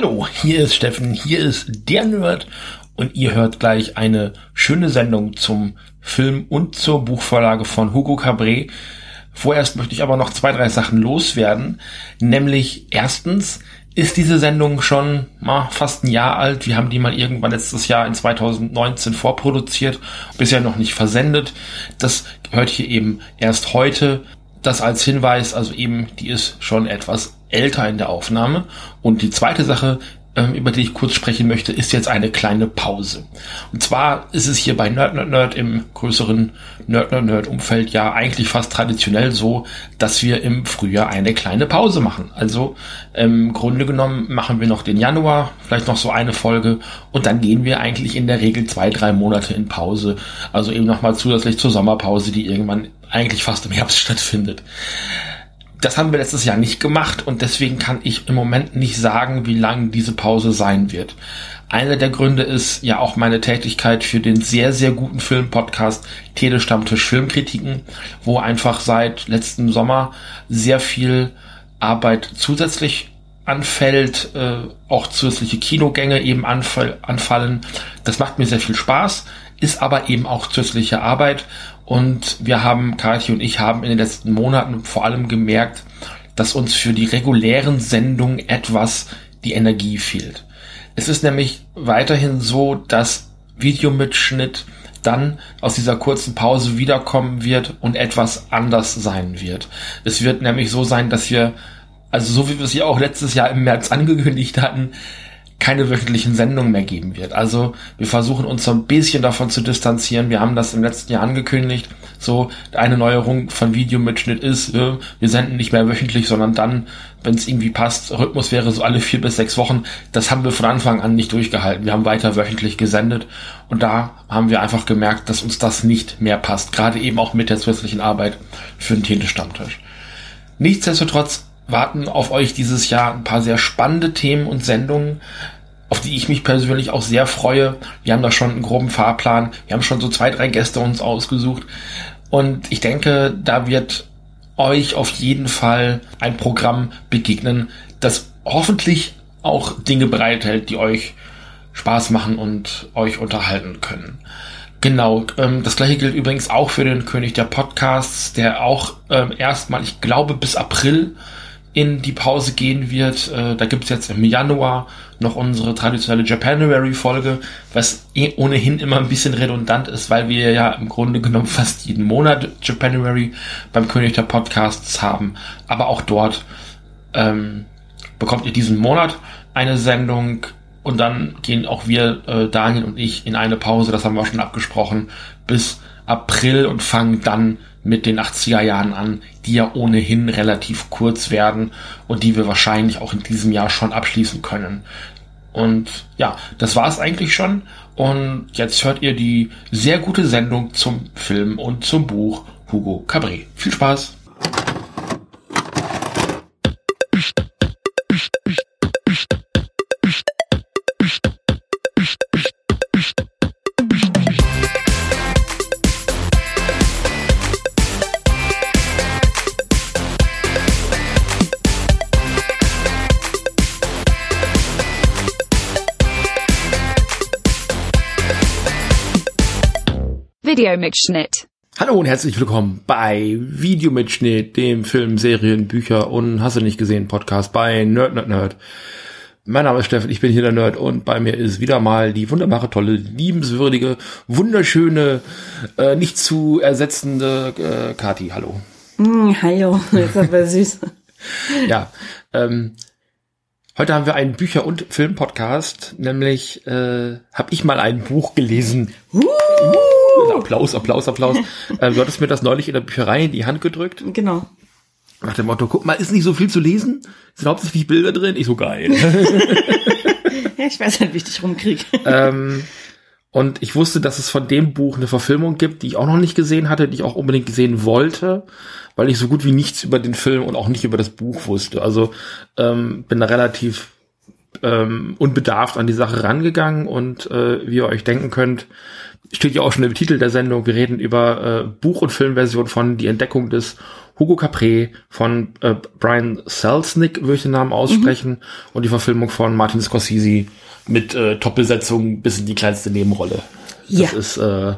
Hallo, hier ist Steffen, hier ist der Nerd und ihr hört gleich eine schöne Sendung zum Film und zur Buchvorlage von Hugo Cabret. Vorerst möchte ich aber noch zwei, drei Sachen loswerden. Nämlich erstens ist diese Sendung schon mal fast ein Jahr alt. Wir haben die mal irgendwann letztes Jahr in 2019 vorproduziert, bisher noch nicht versendet. Das hört hier eben erst heute. Das als Hinweis, also eben, die ist schon etwas älter in der Aufnahme. Und die zweite Sache, ähm, über die ich kurz sprechen möchte, ist jetzt eine kleine Pause. Und zwar ist es hier bei Nerd Nerd Nerd im größeren Nerd Nerd Nerd Umfeld ja eigentlich fast traditionell so, dass wir im Frühjahr eine kleine Pause machen. Also im Grunde genommen machen wir noch den Januar, vielleicht noch so eine Folge und dann gehen wir eigentlich in der Regel zwei, drei Monate in Pause. Also eben nochmal zusätzlich zur Sommerpause, die irgendwann eigentlich fast im Herbst stattfindet das haben wir letztes Jahr nicht gemacht und deswegen kann ich im Moment nicht sagen, wie lang diese Pause sein wird. Einer der Gründe ist ja auch meine Tätigkeit für den sehr, sehr guten Filmpodcast Telestammtisch Filmkritiken, wo einfach seit letzten Sommer sehr viel Arbeit zusätzlich anfällt, äh, auch zusätzliche Kinogänge eben anfall, anfallen. Das macht mir sehr viel Spaß, ist aber eben auch zusätzliche Arbeit und wir haben, Kathi und ich haben in den letzten Monaten vor allem gemerkt, dass uns für die regulären Sendungen etwas die Energie fehlt. Es ist nämlich weiterhin so, dass Videomitschnitt dann aus dieser kurzen Pause wiederkommen wird und etwas anders sein wird. Es wird nämlich so sein, dass wir, also so wie wir es ja auch letztes Jahr im März angekündigt hatten, keine wöchentlichen Sendungen mehr geben wird. Also wir versuchen uns so ein bisschen davon zu distanzieren. Wir haben das im letzten Jahr angekündigt. So eine Neuerung von Videomitschnitt ist, äh, wir senden nicht mehr wöchentlich, sondern dann, wenn es irgendwie passt. Rhythmus wäre so alle vier bis sechs Wochen. Das haben wir von Anfang an nicht durchgehalten. Wir haben weiter wöchentlich gesendet und da haben wir einfach gemerkt, dass uns das nicht mehr passt. Gerade eben auch mit der zusätzlichen Arbeit für den Telestammtisch. Nichtsdestotrotz warten auf euch dieses Jahr ein paar sehr spannende Themen und Sendungen, auf die ich mich persönlich auch sehr freue. Wir haben da schon einen groben Fahrplan. Wir haben schon so zwei, drei Gäste uns ausgesucht. Und ich denke, da wird euch auf jeden Fall ein Programm begegnen, das hoffentlich auch Dinge bereithält, die euch Spaß machen und euch unterhalten können. Genau, ähm, das gleiche gilt übrigens auch für den König der Podcasts, der auch ähm, erstmal, ich glaube, bis April in die Pause gehen wird. Äh, da gibt's jetzt im Januar noch unsere traditionelle Japanuary-Folge, was eh ohnehin immer ein bisschen redundant ist, weil wir ja im Grunde genommen fast jeden Monat Japanuary beim König der Podcasts haben. Aber auch dort ähm, bekommt ihr diesen Monat eine Sendung und dann gehen auch wir, äh, Daniel und ich, in eine Pause, das haben wir schon abgesprochen, bis April und fangen dann mit den 80er Jahren an, die ja ohnehin relativ kurz werden und die wir wahrscheinlich auch in diesem Jahr schon abschließen können. Und ja, das war es eigentlich schon. Und jetzt hört ihr die sehr gute Sendung zum Film und zum Buch Hugo Cabret. Viel Spaß! Videomitschnitt. Hallo und herzlich willkommen bei Videomitschnitt, dem Film, Serien, Bücher und hast du nicht gesehen Podcast bei Nerd Nerd Nerd. Mein Name ist Steffen, ich bin hier der Nerd und bei mir ist wieder mal die wunderbare, tolle, liebenswürdige, wunderschöne, äh, nicht zu ersetzende äh, Kati. Hallo. Mm, hallo, ist aber süß. ja, ähm, heute haben wir einen Bücher- und Film-Podcast, nämlich äh, habe ich mal ein Buch gelesen. Uh! Uh! Applaus, Applaus, Applaus. äh, du hattest mir das neulich in der Bücherei in die Hand gedrückt. Genau. Nach dem Motto, guck mal, ist nicht so viel zu lesen, sind hauptsächlich Bilder drin. Ich so geil. ja, ich weiß halt, wie ich dich rumkrieg. ähm, und ich wusste, dass es von dem Buch eine Verfilmung gibt, die ich auch noch nicht gesehen hatte, die ich auch unbedingt gesehen wollte, weil ich so gut wie nichts über den Film und auch nicht über das Buch wusste. Also ähm, bin da relativ ähm, unbedarft an die Sache rangegangen und äh, wie ihr euch denken könnt, steht ja auch schon im Titel der Sendung, wir reden über äh, Buch- und Filmversion von Die Entdeckung des Hugo Capre von äh, Brian Selznick, würde ich den Namen aussprechen, mhm. und die Verfilmung von Martin Scorsese mit äh, Top-Besetzung bis in die kleinste Nebenrolle. Ja. Das ist äh,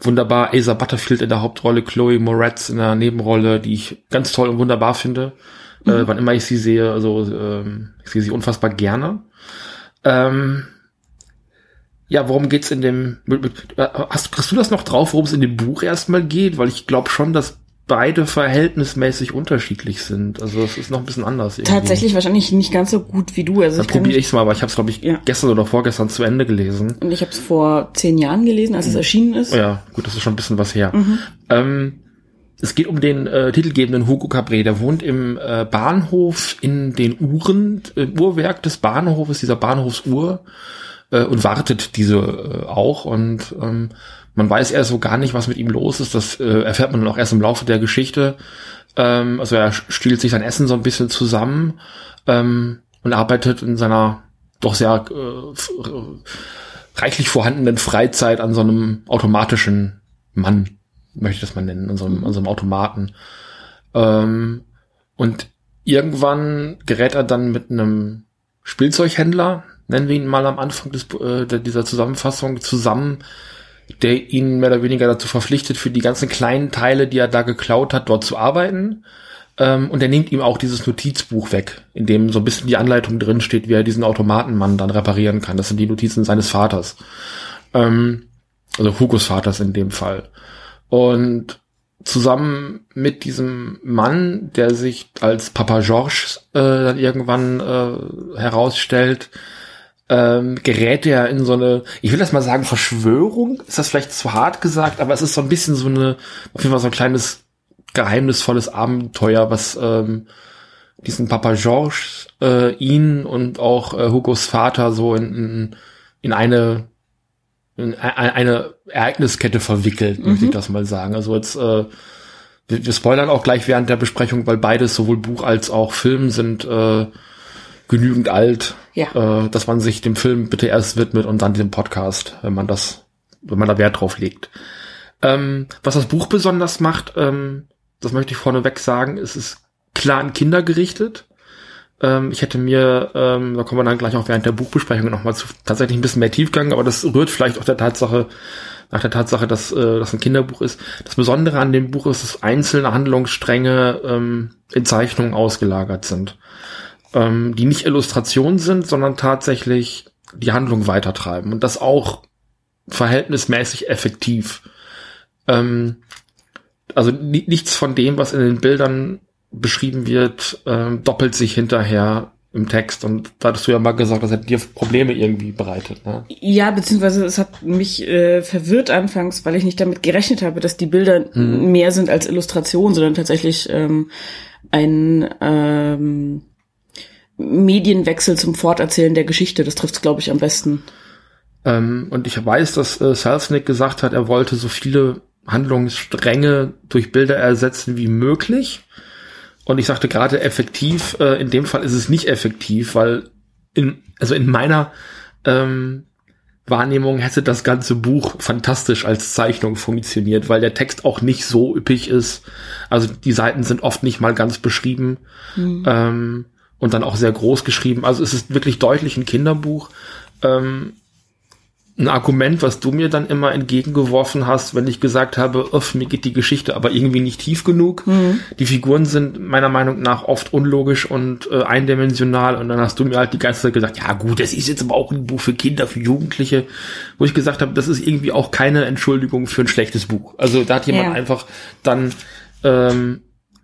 wunderbar. Asa Butterfield in der Hauptrolle, Chloe Moretz in der Nebenrolle, die ich ganz toll und wunderbar finde. Äh, mhm. Äh, wann immer ich sie sehe, also ähm, ich sehe sie unfassbar gerne. Ähm, ja, worum geht's in dem? Äh, hast, hast du das noch drauf, worum es in dem Buch erstmal geht? Weil ich glaube schon, dass beide verhältnismäßig unterschiedlich sind. Also es ist noch ein bisschen anders. Irgendwie. Tatsächlich wahrscheinlich nicht ganz so gut wie du. Also Dann probiere ich es mal, aber ich habe es glaube ich ja. gestern oder vorgestern zu Ende gelesen. Und ich habe es vor zehn Jahren gelesen, als es erschienen ist. Ja, gut, das ist schon ein bisschen was her. Mhm. Ähm, es geht um den äh, titelgebenden Hugo Cabré, der wohnt im äh, Bahnhof in den Uhren, äh, Uhrwerk des Bahnhofes, dieser Bahnhofsuhr äh, und wartet diese äh, auch und ähm, man weiß erst so gar nicht, was mit ihm los ist. Das äh, erfährt man dann auch erst im Laufe der Geschichte. Ähm, also er stiehlt sich sein Essen so ein bisschen zusammen ähm, und arbeitet in seiner doch sehr äh, reichlich vorhandenen Freizeit an so einem automatischen Mann, möchte ich das mal nennen, an so einem, an so einem Automaten. Ähm, und irgendwann gerät er dann mit einem Spielzeughändler, nennen wir ihn mal am Anfang des, äh, dieser Zusammenfassung, zusammen, der ihn mehr oder weniger dazu verpflichtet, für die ganzen kleinen Teile, die er da geklaut hat, dort zu arbeiten. Ähm, und er nimmt ihm auch dieses Notizbuch weg, in dem so ein bisschen die Anleitung drin steht, wie er diesen Automatenmann dann reparieren kann. Das sind die Notizen seines Vaters. Ähm, also Hugos Vaters in dem Fall. Und zusammen mit diesem Mann, der sich als Papa Georges äh, dann irgendwann äh, herausstellt, ähm, gerät er in so eine, ich will das mal sagen, Verschwörung. Ist das vielleicht zu hart gesagt, aber es ist so ein bisschen so eine, auf jeden Fall so ein kleines geheimnisvolles Abenteuer, was ähm, diesen Papa Georges, äh, ihn und auch äh, Hugos Vater so in, in, in eine in eine Ereigniskette verwickelt, mhm. möchte ich das mal sagen. Also jetzt äh, wir, wir spoilern auch gleich während der Besprechung, weil beides sowohl Buch als auch Film sind äh, genügend alt, ja. äh, dass man sich dem Film bitte erst widmet und dann dem Podcast, wenn man das, wenn man da Wert drauf legt. Ähm, was das Buch besonders macht, ähm, das möchte ich vorneweg sagen, es ist klar an Kinder gerichtet. Ähm, ich hätte mir, ähm, da kommen wir dann gleich auch während der Buchbesprechung nochmal zu tatsächlich ein bisschen mehr Tiefgang, aber das rührt vielleicht auch der Tatsache, nach der Tatsache, dass äh, das ein Kinderbuch ist. Das Besondere an dem Buch ist, dass einzelne Handlungsstränge ähm, in Zeichnungen ausgelagert sind ähm, die nicht Illustrationen sind, sondern tatsächlich die Handlung weitertreiben und das auch verhältnismäßig effektiv. Ähm, also nichts von dem, was in den Bildern beschrieben wird, ähm, doppelt sich hinterher im Text und da hattest du ja mal gesagt, das hätte dir Probleme irgendwie bereitet. Ne? Ja, beziehungsweise es hat mich äh, verwirrt anfangs, weil ich nicht damit gerechnet habe, dass die Bilder hm. mehr sind als Illustration, sondern tatsächlich ähm, ein ähm, Medienwechsel zum Forterzählen der Geschichte. Das trifft es, glaube ich, am besten. Ähm, und ich weiß, dass äh, Selznick gesagt hat, er wollte so viele Handlungsstränge durch Bilder ersetzen wie möglich. Und ich sagte gerade effektiv, äh, in dem Fall ist es nicht effektiv, weil in, also in meiner ähm, Wahrnehmung hätte das ganze Buch fantastisch als Zeichnung funktioniert, weil der Text auch nicht so üppig ist. Also die Seiten sind oft nicht mal ganz beschrieben. Mhm. Ähm, und dann auch sehr groß geschrieben. Also es ist wirklich deutlich ein Kinderbuch. Ähm, ein Argument, was du mir dann immer entgegengeworfen hast, wenn ich gesagt habe, öff, mir geht die Geschichte aber irgendwie nicht tief genug. Mhm. Die Figuren sind meiner Meinung nach oft unlogisch und äh, eindimensional und dann hast du mir halt die ganze Zeit gesagt, ja gut, das ist jetzt aber auch ein Buch für Kinder, für Jugendliche, wo ich gesagt habe, das ist irgendwie auch keine Entschuldigung für ein schlechtes Buch. Also da hat jemand ja. einfach dann ähm,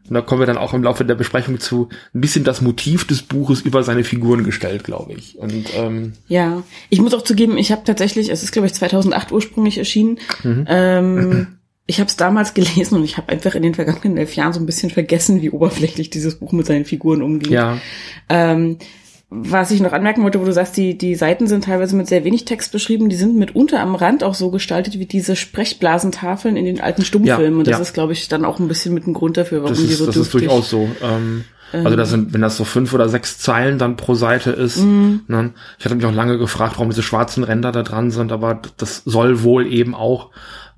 und da kommen wir dann auch im Laufe der Besprechung zu, ein bisschen das Motiv des Buches über seine Figuren gestellt, glaube ich. Und ähm, ja, ich muss auch zugeben, ich habe tatsächlich, es ist glaube ich 2008 ursprünglich erschienen. Mhm. Ähm, ich habe es damals gelesen und ich habe einfach in den vergangenen elf Jahren so ein bisschen vergessen, wie oberflächlich dieses Buch mit seinen Figuren umgeht. Ja. Ähm, was ich noch anmerken wollte, wo du sagst, die, die Seiten sind teilweise mit sehr wenig Text beschrieben, die sind mitunter am Rand auch so gestaltet wie diese Sprechblasentafeln in den alten Stummfilmen. Ja, und das ja. ist, glaube ich, dann auch ein bisschen mit ein Grund dafür, warum das ist, die so Das ist durchaus so. Ähm, also das sind, wenn das so fünf oder sechs Zeilen dann pro Seite ist, mhm. ne? ich hatte mich auch lange gefragt, warum diese schwarzen Ränder da dran sind, aber das soll wohl eben auch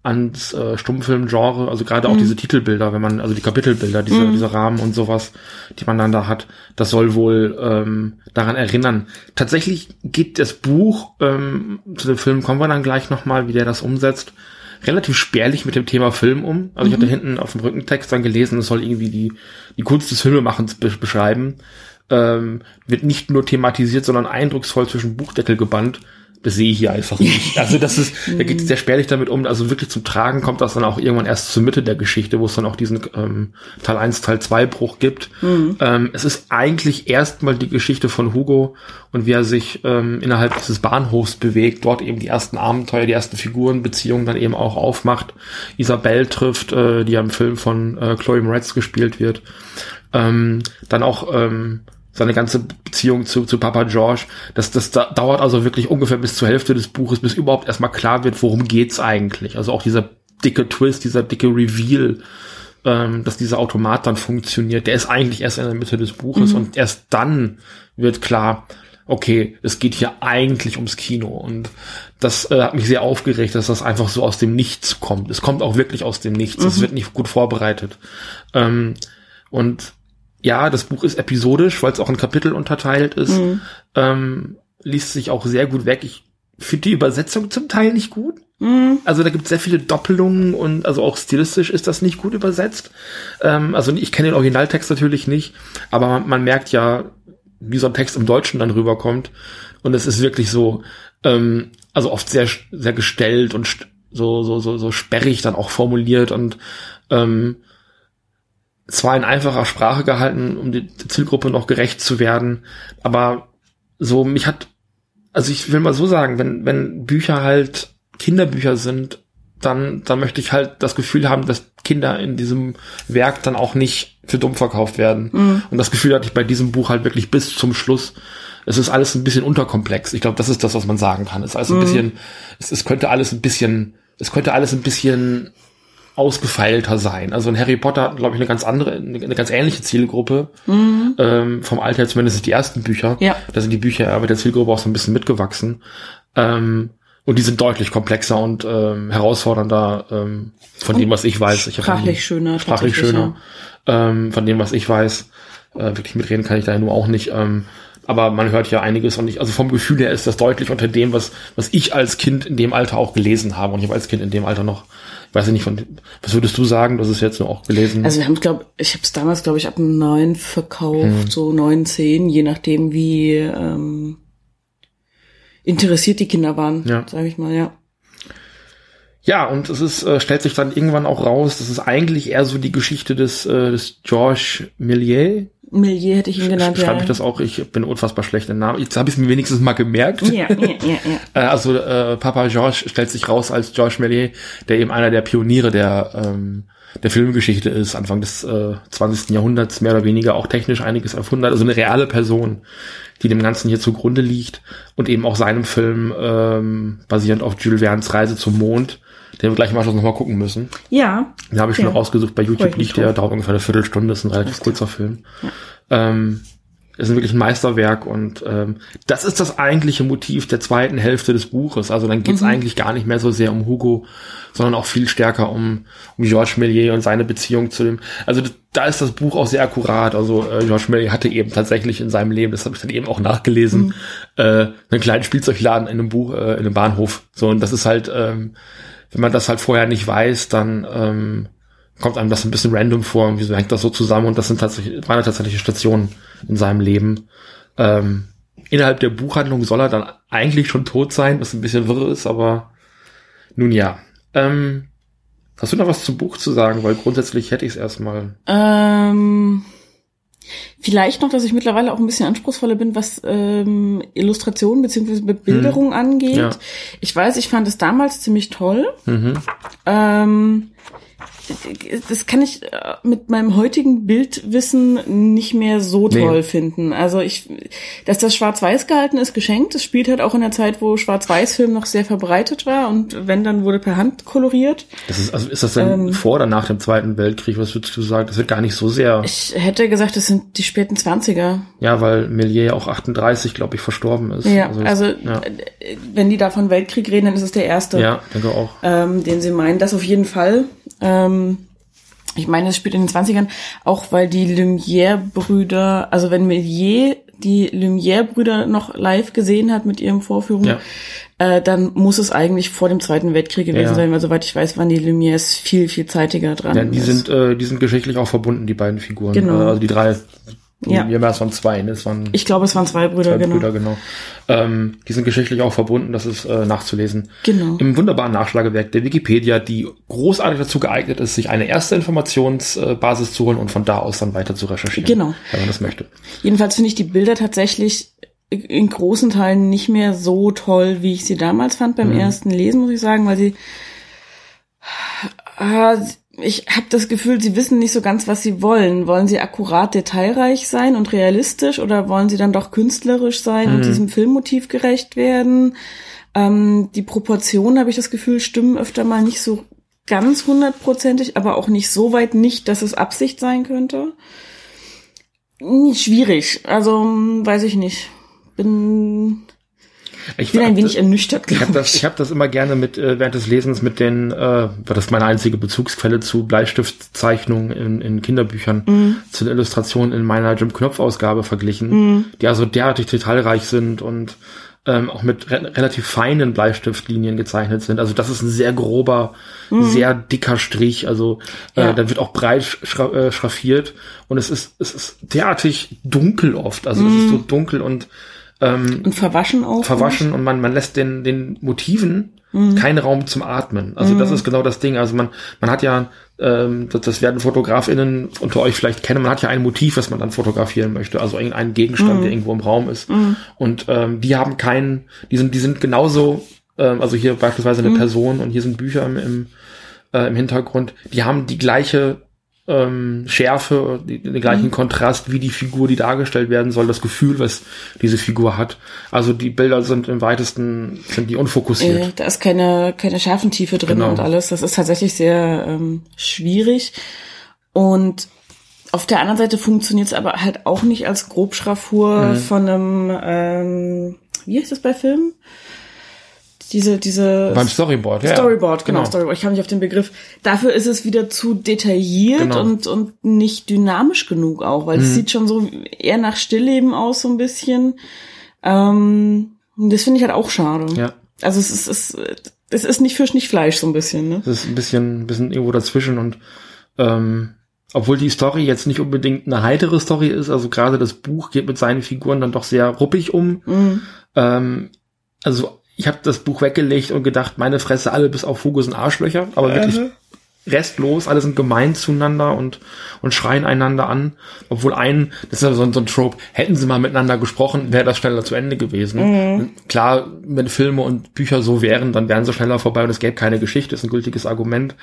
ans äh, Stummfilmgenre, also gerade auch diese Titelbilder, wenn man, also die Kapitelbilder, diese, diese Rahmen und sowas, die man dann da hat, das soll wohl ähm, daran erinnern. Tatsächlich geht das Buch, ähm, zu dem Film kommen wir dann gleich nochmal, wie der das umsetzt, relativ spärlich mit dem Thema Film um. Also ich hatte hinten auf dem Rückentext dann gelesen, es soll irgendwie die, die Kunst des Filmemachens be beschreiben. Ähm, wird nicht nur thematisiert, sondern eindrucksvoll zwischen Buchdeckel gebannt. Das sehe ich hier einfach nicht. Also das ist, da geht es sehr spärlich damit um. Also wirklich zum Tragen kommt das dann auch irgendwann erst zur Mitte der Geschichte, wo es dann auch diesen ähm, Teil 1, Teil 2 Bruch gibt. Ähm, es ist eigentlich erstmal die Geschichte von Hugo und wie er sich ähm, innerhalb dieses Bahnhofs bewegt, dort eben die ersten Abenteuer, die ersten Figurenbeziehungen dann eben auch aufmacht. Isabelle trifft, äh, die ja im Film von äh, Chloe Moretz gespielt wird. Ähm, dann auch ähm, seine ganze Beziehung zu, zu Papa George, das, das da, dauert also wirklich ungefähr bis zur Hälfte des Buches, bis überhaupt erstmal klar wird, worum geht's eigentlich. Also auch dieser dicke Twist, dieser dicke Reveal, ähm, dass dieser Automat dann funktioniert, der ist eigentlich erst in der Mitte des Buches und erst dann wird klar, okay, es geht hier eigentlich ums Kino und das äh, hat mich sehr aufgeregt, dass das einfach so aus dem Nichts kommt. Es kommt auch wirklich aus dem Nichts. Es wird nicht gut vorbereitet. Ähm, und ja, das Buch ist episodisch, weil es auch in Kapitel unterteilt ist. Ähm, liest sich auch sehr gut weg. Ich finde die Übersetzung zum Teil nicht gut. Also da gibt es sehr viele Doppelungen und also auch stilistisch ist das nicht gut übersetzt. Ähm, also ich kenne den Originaltext natürlich nicht, aber man, man merkt ja, wie so ein Text im Deutschen dann rüberkommt. Und es ist wirklich so, ähm, also oft sehr, sehr gestellt und so, so, so, so sperrig dann auch formuliert und ähm, zwar in einfacher Sprache gehalten, um die Zielgruppe noch gerecht zu werden, aber so mich hat, also ich will mal so sagen, wenn, wenn Bücher halt Kinderbücher sind, dann, dann möchte ich halt das Gefühl haben, dass Kinder in diesem Werk dann auch nicht für dumm verkauft werden. Und das Gefühl hatte ich bei diesem Buch halt wirklich bis zum Schluss. Es ist alles ein bisschen unterkomplex. Ich glaube, das ist das, was man sagen kann. Es ist alles ein bisschen, es, es könnte alles ein bisschen, es könnte alles ein bisschen ausgefeilter sein. Also ein Harry Potter hat, glaube ich, eine ganz andere, eine, ganz ähnliche Zielgruppe. Ähm, vom Alter zumindest die ersten Bücher. Ja. Da sind die Bücher aber der Zielgruppe auch so ein bisschen mitgewachsen. Ähm, und die sind deutlich komplexer und ähm, herausfordernder ähm, von dem, was ich weiß. Ich sprachlich nie- schöner, Sprachlich schöner. Ähm, von dem, was ich weiß. Äh, wirklich mitreden kann ich da nur auch nicht. Ähm, aber man hört ja einiges und ich, also vom Gefühl her ist das deutlich unter dem, was, was ich als Kind in dem Alter auch gelesen habe. Und ich habe als Kind in dem Alter noch, ich weiß nicht, von was würdest du sagen? Du hast es jetzt nur auch gelesen. Also wir haben es, glaube ich, habe es damals, glaube ich, ab neun verkauft, so neun, zehn, je nachdem, wie ähm, interessiert die Kinder waren, Ja. sage ich mal, ja. Ja, und es ist, äh, stellt sich dann irgendwann auch raus, das ist eigentlich eher so die Geschichte des, äh, des Georges Millier. Millier hätte ich ihn genannt, Schreibe ja. ich das auch? Ich bin unfassbar schlecht im Namen. Jetzt habe ich es mir wenigstens mal gemerkt. Ja, ja, ja, ja. Äh, Also äh, Papa Georges stellt sich raus als Georges Méliès, der eben einer der Pioniere der ähm, der Filmgeschichte ist, Anfang des äh, 20. Jahrhunderts, mehr oder weniger auch technisch einiges erfunden hat. Also eine reale Person, die dem Ganzen hier zugrunde liegt und eben auch seinem Film ähm, basierend auf Jules Verne's Reise zum Mond, den wir gleich im Anschluss nochmal gucken müssen. Ja, Den habe ich schon Ja. rausgesucht. Bei YouTube liegt der, dauert ungefähr eine Viertelstunde, ist ein relativ kurzer Film. Ähm, ist wirklich ein Meisterwerk und ähm, das ist das eigentliche Motiv der zweiten Hälfte des Buches. Also dann geht es eigentlich gar nicht mehr so sehr um Hugo, sondern auch viel stärker um, um Georges Méliès und seine Beziehung zu dem. Also das, da ist das Buch auch sehr akkurat. Also äh, Georges Méliès hatte eben tatsächlich in seinem Leben, das habe ich dann eben auch nachgelesen, äh, einen kleinen Spielzeugladen in einem Buch, äh, in einem Bahnhof. So und das ist halt, ähm, wenn man das halt vorher nicht weiß, dann ähm, kommt einem das ein bisschen random vor und wieso hängt das so zusammen und das sind tatsächlich, waren tatsächliche Stationen in seinem Leben. Ähm, innerhalb der Buchhandlung soll er dann eigentlich schon tot sein, was ein bisschen wirr ist, aber nun ja. Ähm, hast du noch was zum Buch zu sagen? Weil grundsätzlich hätte ich es erstmal. Ähm, vielleicht noch, dass ich mittlerweile auch ein bisschen anspruchsvoller bin, was ähm, Illustration bzw. Bebilderung angeht. Ja. Ich weiß, ich fand es damals ziemlich toll. Mhm. Ähm, das kann ich äh, mit meinem heutigen Bildwissen nicht mehr so toll nee. finden. Also ich, dass das schwarz-weiß gehalten ist, geschenkt. Es spielt halt auch in der Zeit, wo Schwarz-Weiß-Film noch sehr verbreitet war und wenn, dann wurde per Hand koloriert. Das ist, also ist das denn ähm, vor oder nach dem Zweiten Weltkrieg? Was würdest du sagen? Das wird gar nicht so sehr. Ich hätte gesagt, das sind die späten Zwanziger. Ja, weil Millier auch 38, glaube ich, verstorben ist. Ja, also, also ja. wenn die da von Weltkrieg reden, dann ist es der erste. Ja, denke auch. Ähm, den sie meinen, das auf jeden Fall. Ähm, ich meine, es spielt in den 20ern, auch weil die Lumière-Brüder, also wenn Méliès die Lumière-Brüder noch live gesehen hat mit ihrem Vorführung, ja. äh, dann muss es eigentlich vor dem Zweiten Weltkrieg gewesen ja. sein, weil soweit ich weiß, waren die Lumières viel, viel zeitiger dran. Ja, die sind, äh, die sind geschichtlich auch verbunden, die beiden Figuren. Genau. Also die drei ja. Ja, es waren zwei, ne? Es waren ich glaube, es waren zwei Brüder, zwei genau. Brüder, genau. Ähm, die sind geschichtlich auch verbunden, das ist äh, nachzulesen. Genau. Im wunderbaren Nachschlagewerk der Wikipedia, die großartig dazu geeignet ist, sich eine erste Informationsbasis zu holen und von da aus dann weiter zu recherchieren. Genau. Wenn man das möchte. Jedenfalls finde ich die Bilder tatsächlich in großen Teilen nicht mehr so toll, wie ich sie damals fand beim mhm. ersten Lesen, muss ich sagen, weil sie äh, ich habe das Gefühl, sie wissen nicht so ganz, was sie wollen. Wollen sie akkurat detailreich sein und realistisch oder wollen sie dann doch künstlerisch sein mhm. und diesem Filmmotiv gerecht werden? Ähm, die Proportionen, habe ich das Gefühl, stimmen öfter mal nicht so ganz hundertprozentig, aber auch nicht so weit nicht, dass es Absicht sein könnte. Schwierig. Also, weiß ich nicht. Bin ich bin ein wenig ernüchtert, glaube ich. Hab das, ich habe das immer gerne mit äh, während des Lesens mit den, äh, das ist meine einzige Bezugsquelle zu Bleistiftzeichnungen in, in Kinderbüchern, mhm. zu den Illustrationen in meiner Jim Knopf-Ausgabe verglichen, mhm. die also derartig detailreich sind und ähm, auch mit re relativ feinen Bleistiftlinien gezeichnet sind. Also das ist ein sehr grober, mhm. sehr dicker Strich. Also äh, ja. da wird auch breit schra äh, schraffiert und es ist es ist derartig dunkel oft. Also es ist so mhm. dunkel und ähm, und verwaschen auch. Verwaschen und man, man lässt den, den Motiven mhm. keinen Raum zum Atmen. Also mhm. das ist genau das Ding. Also man, man hat ja, ähm, das, das werden FotografInnen unter euch vielleicht kennen, man hat ja ein Motiv, was man dann fotografieren möchte. Also irgendeinen Gegenstand, mhm. der irgendwo im Raum ist. Mhm. Und ähm, die haben keinen, die sind, die sind genauso, ähm, also hier beispielsweise eine mhm. Person und hier sind Bücher im, im, äh, im Hintergrund, die haben die gleiche ähm, Schärfe, die, den gleichen mhm. Kontrast wie die Figur, die dargestellt werden soll, das Gefühl, was diese Figur hat. Also die Bilder sind im weitesten, sind die unfokussiert. Äh, da ist keine, keine Schärfentiefe drin genau. und alles. Das ist tatsächlich sehr ähm, schwierig. Und auf der anderen Seite funktioniert es aber halt auch nicht als Grobschraffur mhm. von einem, ähm, wie heißt das bei Filmen? Diese, diese beim Storyboard, ja. Storyboard, genau, genau, Storyboard. Ich habe nicht auf den Begriff. Dafür ist es wieder zu detailliert genau. und und nicht dynamisch genug auch, weil mhm. es sieht schon so eher nach Stillleben aus so ein bisschen. Ähm, das finde ich halt auch schade. Ja. Also es ist, es, es ist nicht Fisch, nicht Fleisch so ein bisschen. Ne? Es ist ein bisschen, ein bisschen irgendwo dazwischen und ähm, obwohl die Story jetzt nicht unbedingt eine heitere Story ist, also gerade das Buch geht mit seinen Figuren dann doch sehr ruppig um. Mhm. Ähm, also ich habe das Buch weggelegt und gedacht, meine Fresse, alle bis auf Hugo sind Arschlöcher, aber wirklich restlos, alle sind gemein zueinander und, und schreien einander an. Obwohl ein, das ist ja so, so ein Trope, hätten sie mal miteinander gesprochen, wäre das schneller zu Ende gewesen. Mhm. Klar, wenn Filme und Bücher so wären, dann wären sie schneller vorbei und es gäbe keine Geschichte, ist ein gültiges Argument.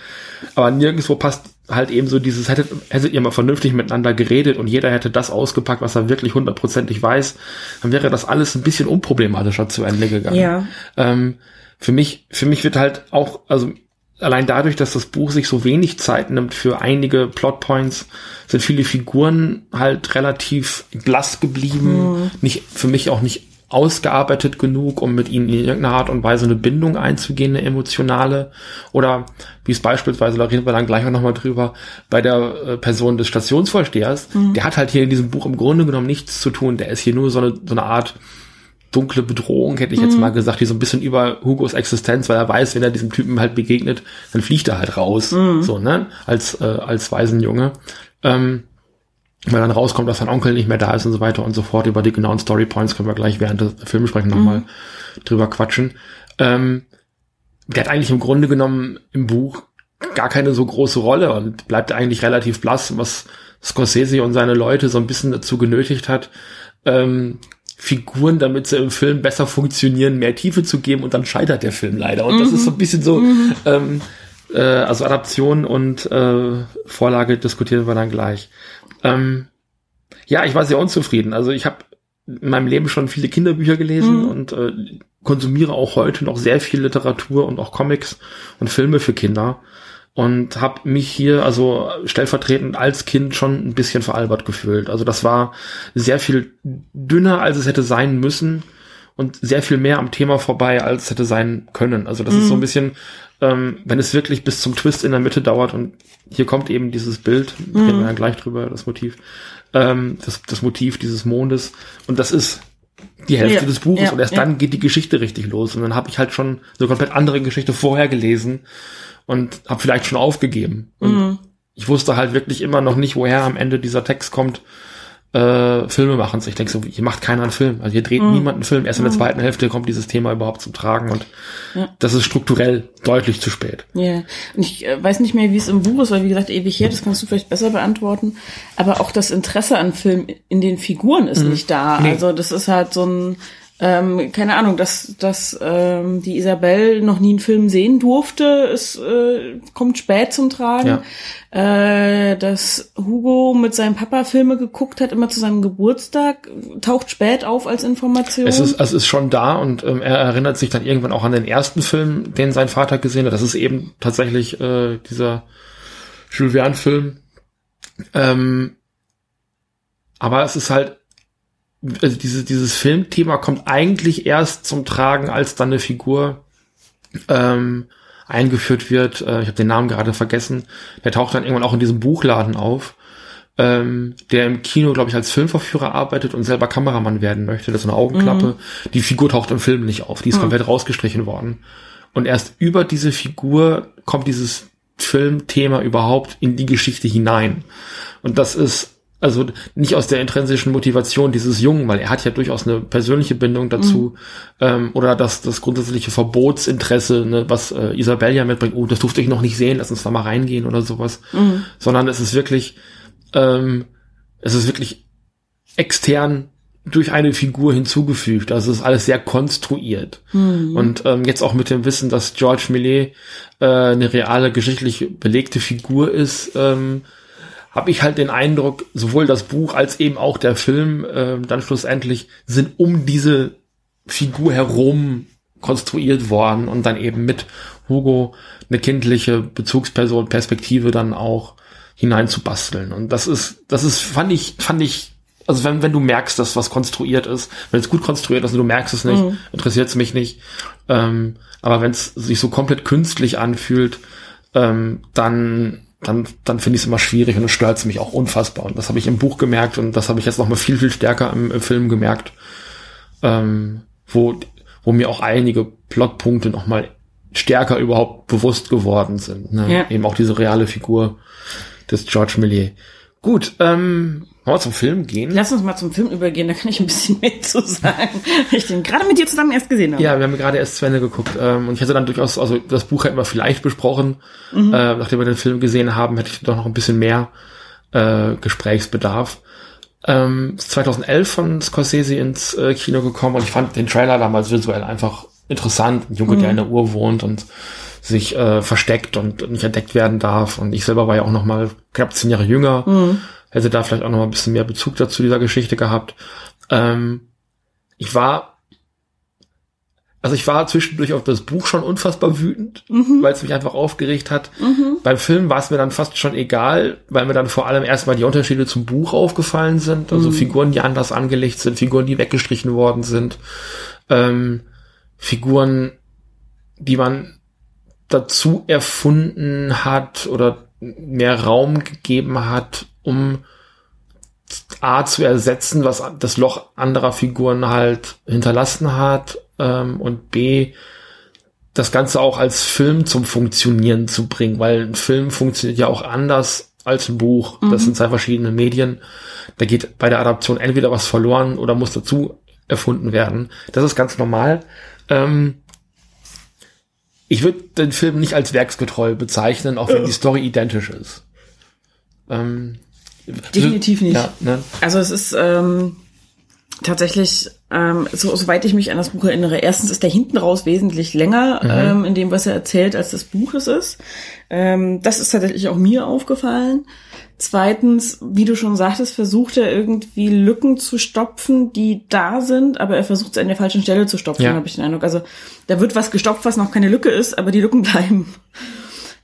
Aber nirgendwo passt halt eben so dieses, hättet, hättet ihr mal vernünftig miteinander geredet und jeder hätte das ausgepackt, was er wirklich hundertprozentig weiß, dann wäre das alles ein bisschen unproblematischer zu Ende gegangen. Ja. Ähm, für mich, für mich wird halt auch, also allein dadurch, dass das Buch sich so wenig Zeit nimmt für einige Plotpoints, sind viele Figuren halt relativ blass geblieben, mhm. nicht, für mich auch nicht ausgearbeitet genug, um mit ihnen in irgendeiner Art und Weise eine Bindung einzugehen, eine emotionale. Oder wie es beispielsweise, da reden wir dann gleich auch nochmal drüber, bei der äh, Person des Stationsvorstehers, mhm. der hat halt hier in diesem Buch im Grunde genommen nichts zu tun. Der ist hier nur so eine, so eine Art dunkle Bedrohung, hätte ich jetzt mhm. mal gesagt, die so ein bisschen über Hugos Existenz, weil er weiß, wenn er diesem Typen halt begegnet, dann fliegt er halt raus, mhm. so, ne, als, äh, als Waisenjunge. Ähm, weil dann rauskommt, dass sein Onkel nicht mehr da ist und so weiter und so fort. Über die genauen Storypoints können wir gleich während des Filmsprechens mhm. nochmal drüber quatschen. Ähm, der hat eigentlich im Grunde genommen im Buch gar keine so große Rolle und bleibt eigentlich relativ blass, was Scorsese und seine Leute so ein bisschen dazu genötigt hat, ähm, Figuren, damit sie im Film besser funktionieren, mehr Tiefe zu geben und dann scheitert der Film leider. Und mhm. das ist so ein bisschen so, mhm. ähm, äh, also Adaption und äh, Vorlage diskutieren wir dann gleich. Ähm, ja, ich war sehr unzufrieden. Also ich habe in meinem Leben schon viele Kinderbücher gelesen mhm. und äh, konsumiere auch heute noch sehr viel Literatur und auch Comics und Filme für Kinder und habe mich hier also stellvertretend als Kind schon ein bisschen veralbert gefühlt. Also das war sehr viel dünner, als es hätte sein müssen und sehr viel mehr am Thema vorbei, als es hätte sein können. Also das mhm. ist so ein mhm. bisschen, ähm, wenn es wirklich bis zum Twist in der Mitte dauert und hier kommt eben dieses Bild, mhm. reden wir ja gleich drüber, das Motiv, ähm, das, das Motiv dieses Mondes und das ist die Hälfte ja, des Buches ja, und erst ja. dann geht die Geschichte richtig los und dann habe ich halt schon eine komplett andere Geschichte vorher gelesen und habe vielleicht schon aufgegeben. Und mhm. ich wusste halt wirklich immer noch nicht, woher am Ende dieser Text kommt, äh, Filme machen. Ich denke so, hier macht keiner einen Film. Also hier dreht mhm. niemand einen Film. Erst in der mhm. zweiten Hälfte kommt dieses Thema überhaupt zum Tragen und ja. das ist strukturell deutlich zu spät. Ja, und ich äh, weiß nicht mehr, wie es im Buch ist, weil wie gesagt, ewig her, das kannst du vielleicht besser beantworten. Aber auch das Interesse an Film in den Figuren ist mhm. nicht da. Nee. Also das ist halt so ein ähm, keine Ahnung, dass, dass ähm, die Isabel noch nie einen Film sehen durfte, es äh, kommt spät zum Tragen. Ja. Äh, dass Hugo mit seinem Papa Filme geguckt hat, immer zu seinem Geburtstag, taucht spät auf als Information. Es ist, es ist schon da und ähm, er erinnert sich dann irgendwann auch an den ersten Film, den sein Vater gesehen hat. Das ist eben tatsächlich äh, dieser Jules Verne-Film. Ähm, aber es ist halt also dieses, dieses Filmthema kommt eigentlich erst zum Tragen, als dann eine Figur ähm, eingeführt wird. Äh, ich habe den Namen gerade vergessen. Der taucht dann irgendwann auch in diesem Buchladen auf, ähm, der im Kino, glaube ich, als Filmverführer arbeitet und selber Kameramann werden möchte. Das ist eine Augenklappe. Mhm. Die Figur taucht im Film nicht auf. Die ist mhm. komplett rausgestrichen worden. Und erst über diese Figur kommt dieses Filmthema überhaupt in die Geschichte hinein. Und das ist also nicht aus der intrinsischen Motivation dieses Jungen, weil er hat ja durchaus eine persönliche Bindung dazu mhm. ähm, oder das, das grundsätzliche Verbotsinteresse, ne, was äh, Isabel ja mitbringt, oh, das durfte ich noch nicht sehen, lass uns da mal reingehen oder sowas, mhm. sondern es ist wirklich, ähm, es ist wirklich extern durch eine Figur hinzugefügt. Also es ist alles sehr konstruiert. Mhm. Und ähm, jetzt auch mit dem Wissen, dass George Millet äh, eine reale geschichtlich belegte Figur ist, ähm, habe ich halt den Eindruck, sowohl das Buch als eben auch der Film äh, dann schlussendlich sind um diese Figur herum konstruiert worden und dann eben mit Hugo eine kindliche Bezugsperson, Perspektive dann auch hineinzubasteln. Und das ist, das ist, fand ich, fand ich, also wenn, wenn du merkst, dass was konstruiert ist, wenn es gut konstruiert ist und du merkst es nicht, mhm. interessiert es mich nicht. Ähm, aber wenn es sich so komplett künstlich anfühlt, ähm, dann dann, dann finde ich es immer schwierig und es stört mich auch unfassbar. Und das habe ich im Buch gemerkt und das habe ich jetzt noch mal viel, viel stärker im, im Film gemerkt, ähm, wo, wo mir auch einige Plotpunkte noch mal stärker überhaupt bewusst geworden sind. Ne? Ja. Eben auch diese reale Figur des George Millier. Gut, ähm, wollen wir zum Film gehen? Lass uns mal zum Film übergehen, da kann ich ein bisschen mehr zu sagen. ich den gerade mit dir zusammen erst gesehen habe. Ja, wir haben gerade erst zu Ende geguckt. Ähm, und ich hätte dann durchaus, also das Buch hätten wir vielleicht besprochen. Mhm. Äh, nachdem wir den Film gesehen haben, hätte ich doch noch ein bisschen mehr äh, Gesprächsbedarf. Ähm, 2011 von Scorsese ins äh, Kino gekommen und ich fand den Trailer damals visuell einfach interessant. Ein Junge, mhm. der in der Uhr wohnt und sich äh, versteckt und nicht entdeckt werden darf. Und ich selber war ja auch noch mal knapp zehn Jahre jünger. Mhm hätte da vielleicht auch noch mal ein bisschen mehr Bezug dazu dieser Geschichte gehabt. Ähm, ich war, also ich war zwischendurch auf das Buch schon unfassbar wütend, mhm. weil es mich einfach aufgeregt hat. Mhm. Beim Film war es mir dann fast schon egal, weil mir dann vor allem erstmal die Unterschiede zum Buch aufgefallen sind. Also mhm. Figuren, die anders angelegt sind, Figuren, die weggestrichen worden sind, ähm, Figuren, die man dazu erfunden hat oder mehr Raum gegeben hat, um A zu ersetzen, was das Loch anderer Figuren halt hinterlassen hat ähm, und B das Ganze auch als Film zum Funktionieren zu bringen, weil ein Film funktioniert ja auch anders als ein Buch. Mhm. Das sind zwei verschiedene Medien. Da geht bei der Adaption entweder was verloren oder muss dazu erfunden werden. Das ist ganz normal. Ähm, ich würde den Film nicht als werksgetreu bezeichnen, auch wenn die Story identisch ist. Ähm, Definitiv nicht. Ja, ne? Also es ist, ähm, tatsächlich, ähm, so, soweit ich mich an das Buch erinnere, erstens ist der hinten raus wesentlich länger Mhm. ähm, in dem, was er erzählt, als das Buch es ist. Ähm, das ist tatsächlich auch mir aufgefallen. Zweitens, wie du schon sagtest, versucht er irgendwie Lücken zu stopfen, die da sind, aber er versucht es an der falschen Stelle zu stopfen, Ja. habe ich den Eindruck. Also da wird was gestopft, was noch keine Lücke ist, aber die Lücken bleiben,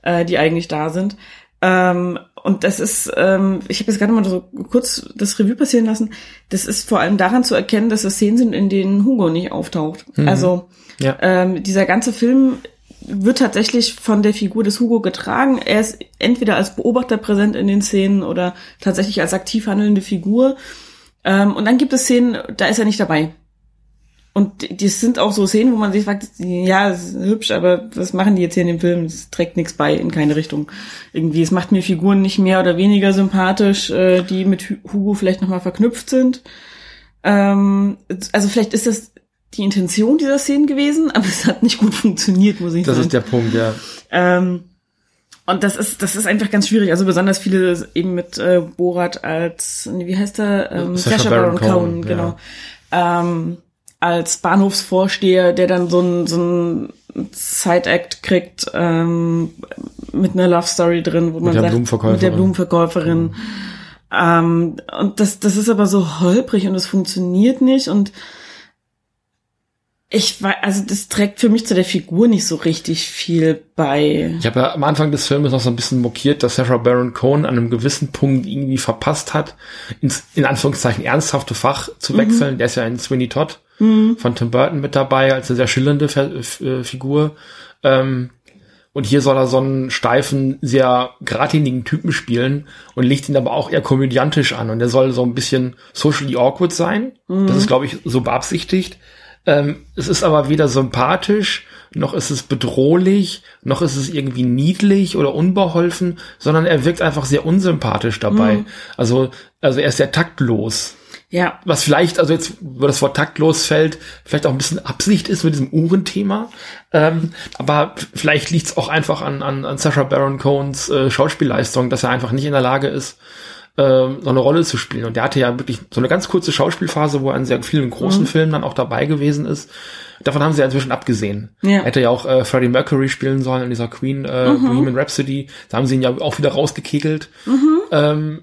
äh, die eigentlich da sind. Ähm, und das ist, ähm, ich habe jetzt gerade mal so kurz das Revue passieren lassen, das ist vor allem daran zu erkennen, dass es Szenen sind, in denen Hugo nicht auftaucht. Also Ja. ähm, dieser ganze Film wird tatsächlich von der Figur des Hugo getragen. Er ist entweder als Beobachter präsent in den Szenen oder tatsächlich als aktiv handelnde Figur. Ähm, und dann gibt es Szenen, da ist er nicht dabei. Und die- das sind auch so Szenen, wo man sich fragt, ja, ist hübsch, aber was machen die jetzt hier in dem Film? Es trägt nichts bei in keine Richtung. Irgendwie, es macht mir Figuren nicht mehr oder weniger sympathisch, äh, die mit Hu- Hugo vielleicht nochmal verknüpft sind. Ähm, also vielleicht ist das die Intention dieser Szenen gewesen, aber es hat nicht gut funktioniert, muss ich Das sagen. ist der Punkt, ja. Ähm, und das ist, das ist einfach ganz schwierig. Also besonders viele eben mit äh, Borat als, wie heißt er? Ähm, Sacha Baron Cohen, Cohen, genau. Ähm, als Bahnhofsvorsteher, der dann so ein, so ein Side-Act kriegt ähm, mit einer Love Story drin, wo man der sagt, Blumenverkäuferin. mit der Blumenverkäuferin. Ähm, und das, das ist aber so holprig und es funktioniert nicht und ich weiß, also das trägt für mich zu der Figur nicht so richtig viel bei. Ich habe ja am Anfang des Filmes noch so ein bisschen mokiert, dass Sacha Baron Cohen an einem gewissen Punkt irgendwie verpasst hat, ins in Anführungszeichen ernsthafte Fach zu wechseln. Der ist ja in Sweeney Todd von Tim Burton mit dabei als eine sehr schillernde äh, Figur. Ähm, und hier soll er so einen steifen, sehr geradlinigen Typen spielen und legt ihn aber auch eher komödiantisch an. Und er soll so ein bisschen socially awkward sein. Das ist, glaube ich, so beabsichtigt. Ähm, es ist aber weder sympathisch, noch ist es bedrohlich, noch ist es irgendwie niedlich oder unbeholfen, sondern er wirkt einfach sehr unsympathisch dabei. Also, also er ist sehr taktlos. Ja, Was vielleicht, also jetzt, wo das Wort taktlos fällt, vielleicht auch ein bisschen Absicht ist mit diesem Uhrenthema. Ähm, aber vielleicht liegt es auch einfach an, an, an Sacha Baron Cohens äh, Schauspielleistung, dass er einfach nicht in der Lage ist, ähm, so eine Rolle zu spielen. Und der hatte ja wirklich so eine ganz kurze Schauspielphase, wo er in sehr vielen großen Filmen dann auch dabei gewesen ist. Davon haben sie ja inzwischen abgesehen. Ja. Er hätte ja auch äh, Freddie Mercury spielen sollen in dieser Queen äh, Bohemian Rhapsody. Da haben sie ihn ja auch wieder rausgekegelt. Ähm,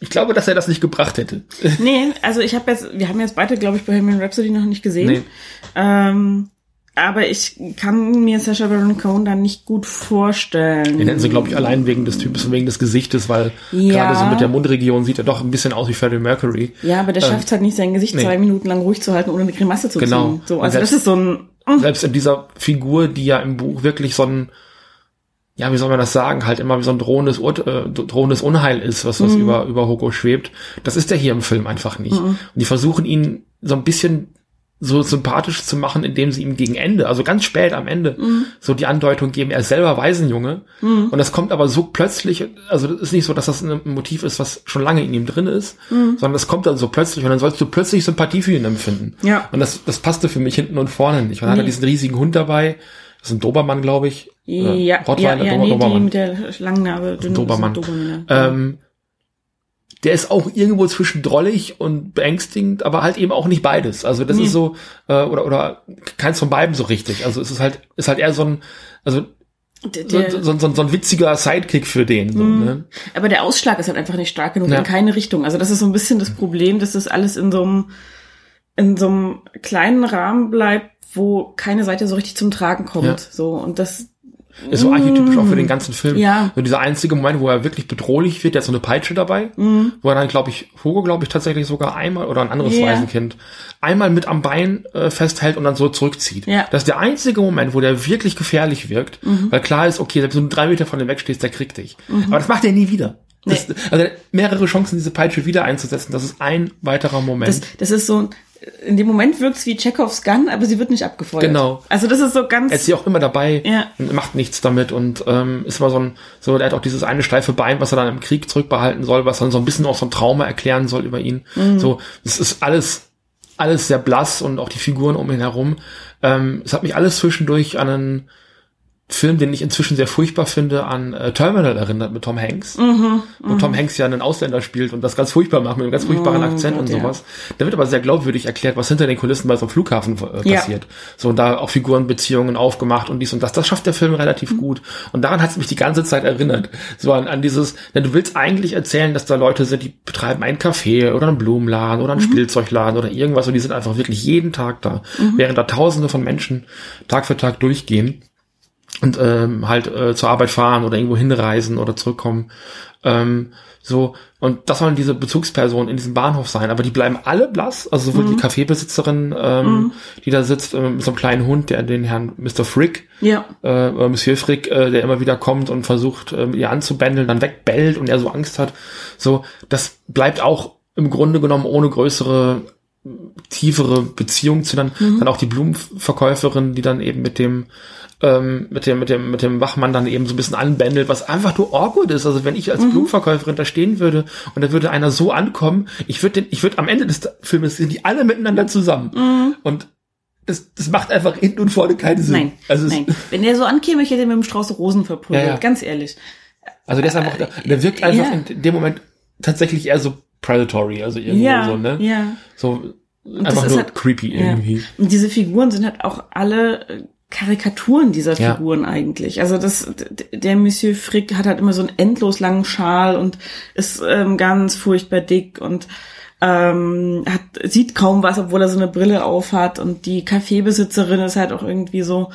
ich glaube, dass er das nicht gebracht hätte. nee, also ich habe jetzt, wir haben jetzt beide, glaube ich, Bohemian Rhapsody noch nicht gesehen. Nee. Ähm, aber ich kann mir Sacha Baron Cohen dann nicht gut vorstellen. Den hätten sie, glaube ich, allein wegen des Types und wegen des Gesichtes, weil Ja. gerade so mit der Mundregion sieht er doch ein bisschen aus wie Freddie Mercury. Ja, aber der schafft es halt nicht, sein Gesicht nee. zwei Minuten lang ruhig zu halten, ohne eine Grimasse zu Genau. ziehen. So, also das selbst- ist so ein, Selbst in dieser Figur, die ja im Buch wirklich so ein, ja, wie soll man das sagen, halt immer wie so ein drohendes, Ur äh, drohendes Unheil ist, was, was über, über Hugo schwebt. Das ist er hier im Film einfach nicht. Und die versuchen ihn so ein bisschen so sympathisch zu machen, indem sie ihm gegen Ende, also ganz spät am Ende, so die Andeutung geben, er ist selber Waisenjunge. Und das kommt aber so plötzlich, also das ist nicht so, dass das ein Motiv ist, was schon lange in ihm drin ist, sondern das kommt dann so plötzlich und dann sollst du plötzlich Sympathie für ihn empfinden. Ja. Und das, das passte für mich hinten und vorne nicht. Und dann hat er Nee. diesen riesigen Hund dabei, das ist ein Dobermann, glaube ich. Oder ja, ja, Rottweiler, ja, Dober- nee, die Dobermann. mit der langen Narbe. dünn- Dobermann. Dobermann ja. Ähm, der ist auch irgendwo zwischen drollig und beängstigend, aber halt eben auch nicht beides. Also das Nee. ist so, äh, oder, oder keins von beiden so richtig. Also es ist halt, ist halt eher so ein, also Der, so, so, so, so ein witziger Sidekick für den. So, ne? aber der Ausschlag ist halt einfach nicht stark genug Ja. in keine Richtung. Also das ist so ein bisschen das Problem, dass das alles in so einem, in so einem kleinen Rahmen bleibt, wo keine Seite so richtig zum Tragen kommt. Ja. So, und das, Ist so archetypisch auch für den ganzen Film. Ja. So dieser einzige Moment, wo er wirklich bedrohlich wird, der hat so eine Peitsche dabei, wo er dann, glaube ich, Hugo, glaube ich, tatsächlich sogar einmal oder ein anderes Ja. Waisenkind einmal mit am Bein äh, festhält und dann so zurückzieht. Ja. Das ist der einzige Moment, wo der wirklich gefährlich wirkt, weil klar ist, okay, selbst wenn du drei Meter von dem wegstehst, der kriegt dich. Aber das macht er nie wieder. Das, Also er hat mehrere Chancen, diese Peitsche wieder einzusetzen. Das ist ein weiterer Moment. das, das ist so, in dem Moment wirkt's wie Chekhovs Gun, aber sie wird nicht abgefeuert. Genau. Also das ist so ganz, er ist hier auch immer dabei Ja. und macht nichts damit und ähm, ist immer so ein, so, er hat auch dieses eine steife Bein, was er dann im Krieg zurückbehalten soll, was dann so ein bisschen auch so ein Trauma erklären soll über ihn. Mhm. So, es ist alles, alles sehr blass und auch die Figuren um ihn herum. Ähm, es hat mich alles zwischendurch an einen, Film, den ich inzwischen sehr furchtbar finde, an äh, Terminal erinnert mit Tom Hanks. Mhm, wo Tom Hanks ja einen Ausländer spielt und das ganz furchtbar macht mit einem ganz furchtbaren oh, Akzent und sowas. Ja. Da wird aber sehr glaubwürdig erklärt, was hinter den Kulissen bei so einem Flughafen äh, passiert. Ja. So und da auch Figurenbeziehungen aufgemacht und dies und das. Das schafft der Film relativ mhm. gut. Und daran hat es mich die ganze Zeit erinnert. So an, an dieses, denn du willst eigentlich erzählen, dass da Leute sind, die betreiben ein Café oder einen Blumenladen oder einen mhm. Spielzeugladen oder irgendwas und die sind einfach wirklich jeden Tag da, mhm. während da tausende von Menschen Tag für Tag durchgehen und ähm, halt äh, zur Arbeit fahren oder irgendwo hinreisen oder zurückkommen. Ähm, so, und das sollen diese Bezugspersonen in diesem Bahnhof sein, aber die bleiben alle blass, also sowohl mhm. die Kaffeebesitzerin, ähm, mhm. die da sitzt äh, mit so einem kleinen Hund, der den Herrn Mr. Frick, ja. äh, Monsieur Frick, äh, der immer wieder kommt und versucht, äh, ihr anzubändeln, dann wegbellt und er so Angst hat. So, das bleibt auch im Grunde genommen ohne größere tiefere Beziehung zu dann, mhm. dann auch die Blumenverkäuferin, die dann eben mit dem ähm, mit dem, mit dem, mit dem Wachmann dann eben so ein bisschen anbändelt, was einfach nur awkward ist. Also wenn ich als mhm. Blumenverkäuferin da stehen würde und da würde einer so ankommen, ich würde den, ich würde am Ende des Filmes sind die alle miteinander zusammen. Mhm. Und das, das macht einfach hinten und vorne keinen Sinn. Nein, also nein. Wenn der so ankäme, ich hätte mit dem Strauß Rosen verprügelt, ja, ja. ganz ehrlich. Also der ist einfach, der, der wirkt einfach ja. in dem Moment tatsächlich eher so predatory, also irgendwie ja, so, ne? Ja. So einfach nur halt, creepy irgendwie. Und diese Figuren sind halt auch alle Karikaturen dieser Figuren ja. eigentlich. Also das, der Monsieur Frick hat halt immer so einen endlos langen Schal und ist ähm, ganz furchtbar dick und ähm, hat, sieht kaum was, obwohl er so eine Brille auf hat und die Kaffeebesitzerin ist halt auch irgendwie so,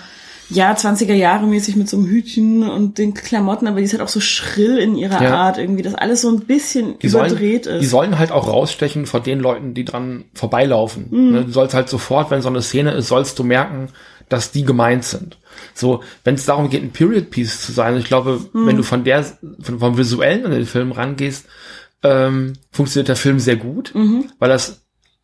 ja, 20er Jahre mäßig mit so einem Hütchen und den Klamotten, aber die ist halt auch so schrill in ihrer ja. Art irgendwie, dass alles so ein bisschen die überdreht sollen, ist. Die sollen halt auch rausstechen vor den Leuten, die dran vorbeilaufen. Mhm. Du sollst halt sofort, wenn so eine Szene ist, sollst du merken, dass die gemeint sind. So, wenn es darum geht, ein Period Piece zu sein, ich glaube, mhm. wenn du von der, von, vom Visuellen an den Film rangehst, ähm, funktioniert der Film sehr gut, mhm. weil das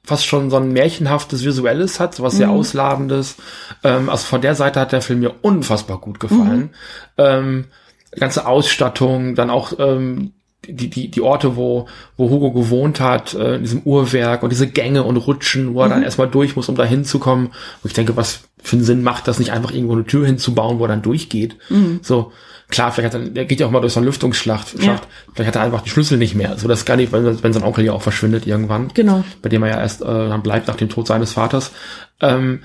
fast schon so ein märchenhaftes Visuelles hat, so was sehr mhm. Ausladendes. Ähm, also von der Seite hat der Film mir unfassbar gut gefallen. Mhm. Ähm, ganze Ausstattung, dann auch ähm, die, die, die Orte, wo, wo Hugo gewohnt hat, äh, in diesem Uhrwerk und diese Gänge und Rutschen, wo er mhm. dann erstmal durch muss, um da hinzukommen. Wo ich denke, was für einen Sinn macht das nicht einfach irgendwo eine Tür hinzubauen, wo er dann durchgeht. Mhm. So, klar, vielleicht hat er, der geht ja auch mal durch so eine Lüftungsschlacht, ja. vielleicht hat er einfach die Schlüssel nicht mehr. So, das gar nicht, wenn, wenn sein Onkel ja auch verschwindet irgendwann. Genau. Bei dem er ja erst äh, dann bleibt nach dem Tod seines Vaters. Ähm,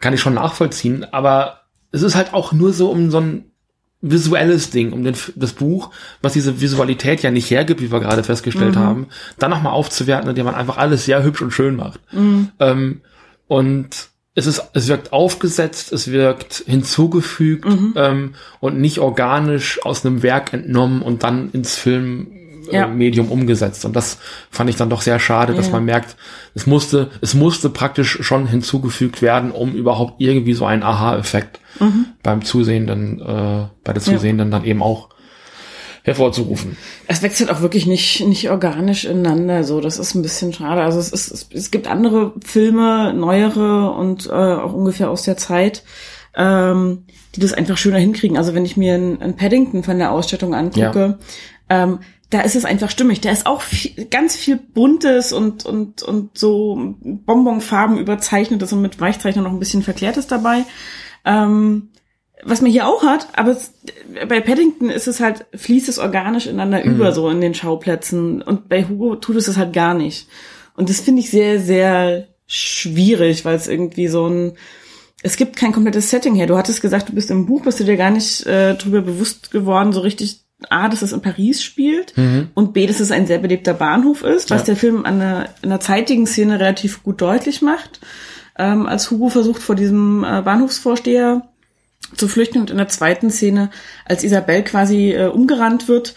kann ich schon nachvollziehen, aber es ist halt auch nur so um so ein visuelles Ding, um den, das Buch, was diese Visualität ja nicht hergibt, wie wir gerade festgestellt mhm. haben, dann nochmal aufzuwerten, indem man einfach alles sehr hübsch und schön macht. Mhm. Ähm, und es ist, es wirkt aufgesetzt, es wirkt hinzugefügt mhm. ähm, und nicht organisch aus einem Werk entnommen und dann ins Film ja. Medium umgesetzt. Und das fand ich dann doch sehr schade, dass man merkt, es musste, es musste praktisch schon hinzugefügt werden, um überhaupt irgendwie so einen Aha-Effekt mhm. beim Zusehenden, äh, bei der Zusehenden ja. dann eben auch hervorzurufen. Es wechselt auch wirklich nicht, nicht organisch ineinander, so. Das ist ein bisschen schade. Also es ist, es, es gibt andere Filme, neuere und äh, auch ungefähr aus der Zeit, ähm, die das einfach schöner hinkriegen. Also wenn ich mir ein, Paddington von der Ausstattung angucke, ja. ähm, da ist es einfach stimmig. Da ist auch viel, ganz viel buntes und, und, und so Bonbonfarben überzeichnetes und mit Weichzeichner noch ein bisschen verklärtes dabei. Ähm, was man hier auch hat, aber es, bei Paddington ist es halt, fließt es organisch ineinander mhm. über, so in den Schauplätzen. Und bei Hugo tut es das halt gar nicht. Und das finde ich sehr, sehr schwierig, weil es irgendwie so ein, es gibt kein komplettes Setting her. Du hattest gesagt, du bist im Buch, bist du dir gar nicht äh, drüber bewusst geworden, so richtig, A, dass es in Paris spielt mhm. und B, dass es ein sehr belebter Bahnhof ist, was ja. der Film an einer, in einer zeitigen Szene relativ gut deutlich macht. Ähm, als Hugo versucht, vor diesem äh, Bahnhofsvorsteher zu flüchten und in der zweiten Szene, als Isabel quasi äh, umgerannt wird,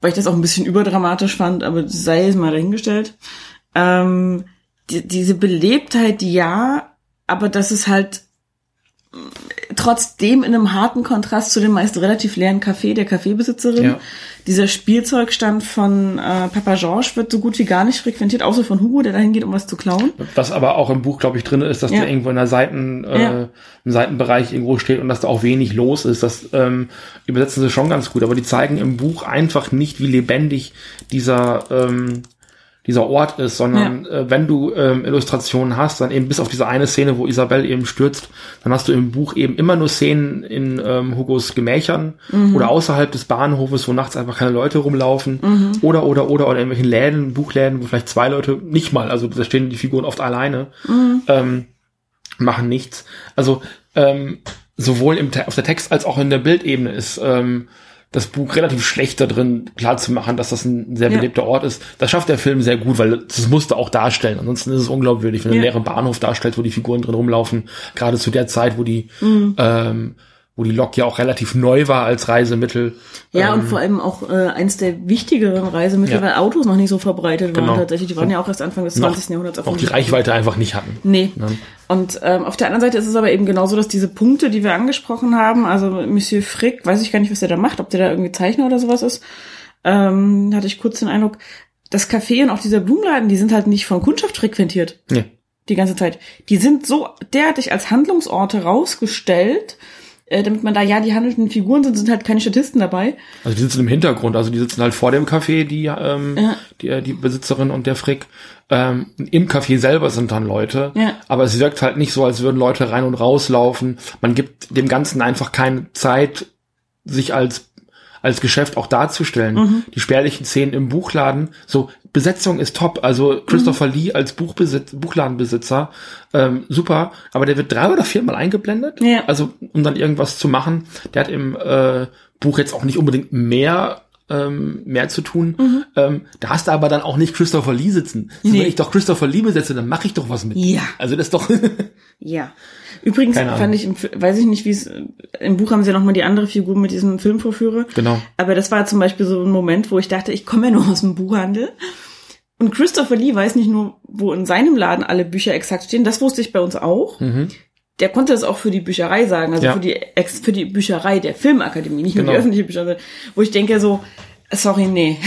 weil ich das auch ein bisschen überdramatisch fand, aber sei es mal dahingestellt. Ähm, die, diese Belebtheit, ja, aber das ist halt trotzdem in einem harten Kontrast zu dem meist relativ leeren Café der Kaffeebesitzerin. Ja. Dieser Spielzeugstand von äh, Papa Georges wird so gut wie gar nicht frequentiert, außer von Hugo, der dahin geht, um was zu klauen. Was aber auch im Buch, glaube ich, drin ist, dass ja. der irgendwo in der Seiten, äh, ja. im Seitenbereich irgendwo steht und dass da auch wenig los ist. Das ähm, übersetzen sie schon ganz gut, aber die zeigen im Buch einfach nicht, wie lebendig dieser ähm, dieser Ort ist, sondern ja. äh, wenn du ähm, Illustrationen hast, dann eben bis auf diese eine Szene, wo Isabel eben stürzt, dann hast du im Buch eben immer nur Szenen in ähm, Hugos Gemächern mhm. oder außerhalb des Bahnhofes, wo nachts einfach keine Leute rumlaufen mhm. oder oder oder oder in irgendwelchen Läden, Buchläden, wo vielleicht zwei Leute nicht mal, also da stehen die Figuren oft alleine, mhm. ähm, machen nichts. Also ähm, sowohl im, auf der Text als auch in der Bildebene ist ähm, das Buch relativ schlecht da drin klar zu machen, dass das ein sehr belebter ja. Ort ist. Das schafft der Film sehr gut, weil das musste auch darstellen. Ansonsten ist es unglaubwürdig, wenn ja. du einen leeren Bahnhof darstellt, wo die Figuren drin rumlaufen. Gerade zu der Zeit, wo die mhm. ähm, wo die Lok ja auch relativ neu war als Reisemittel. Ja, ähm, und vor allem auch äh, eins der wichtigeren Reisemittel, ja. weil Autos noch nicht so verbreitet waren genau. tatsächlich. Die waren ja auch erst Anfang des 20. Jahrhunderts. Auch die Reichweite einfach nicht hatten. Nee. Ja. Und ähm, auf der anderen Seite ist es aber eben genauso, dass diese Punkte, die wir angesprochen haben, also Monsieur Frick, weiß ich gar nicht, was der da macht, ob der da irgendwie Zeichner oder sowas ist, ähm, hatte ich kurz den Eindruck, das Café und auch dieser Blumenladen, die sind halt nicht von Kundschaft frequentiert. Nee. Die ganze Zeit. Die sind so derartig als Handlungsorte rausgestellt, äh, damit man da, ja, die handelnden Figuren sind, sind halt keine Statisten dabei. Also die sitzen im Hintergrund, also die sitzen halt vor dem Café, die, ähm, ja. die, äh, die Besitzerin und der Frick. Ähm, Im Café selber sind dann Leute, ja. aber es wirkt halt nicht so, als würden Leute rein und rauslaufen. Man gibt dem Ganzen einfach keine Zeit, sich als als Geschäft auch darzustellen. Mhm. Die spärlichen Szenen im Buchladen, so Besetzung ist top. Also Christopher mhm. Lee als Buchbesitz, Buchladenbesitzer, ähm, super. Aber der wird drei oder viermal eingeblendet. Ja. Also um dann irgendwas zu machen. Der hat im äh, Buch jetzt auch nicht unbedingt mehr ähm, mehr zu tun. Mhm. Ähm, da hast du aber dann auch nicht Christopher Lee sitzen. Nee. Wenn ich doch Christopher Lee besetze, dann mache ich doch was mit. Ja. Also das ist doch. ja. Übrigens fand ich, weiß ich nicht, wie es, im Buch haben sie ja nochmal die andere Figur mit diesem Filmvorführer. Genau. Aber das war zum Beispiel so ein Moment, wo ich dachte, ich komme ja nur aus dem Buchhandel. Und Christopher Lee weiß nicht nur, wo in seinem Laden alle Bücher exakt stehen, das wusste ich bei uns auch. Mhm. Der konnte das auch für die Bücherei sagen, also ja. für die für die Bücherei der Filmakademie, nicht nur genau. die öffentliche Bücherei, wo ich denke so, Sorry, nee.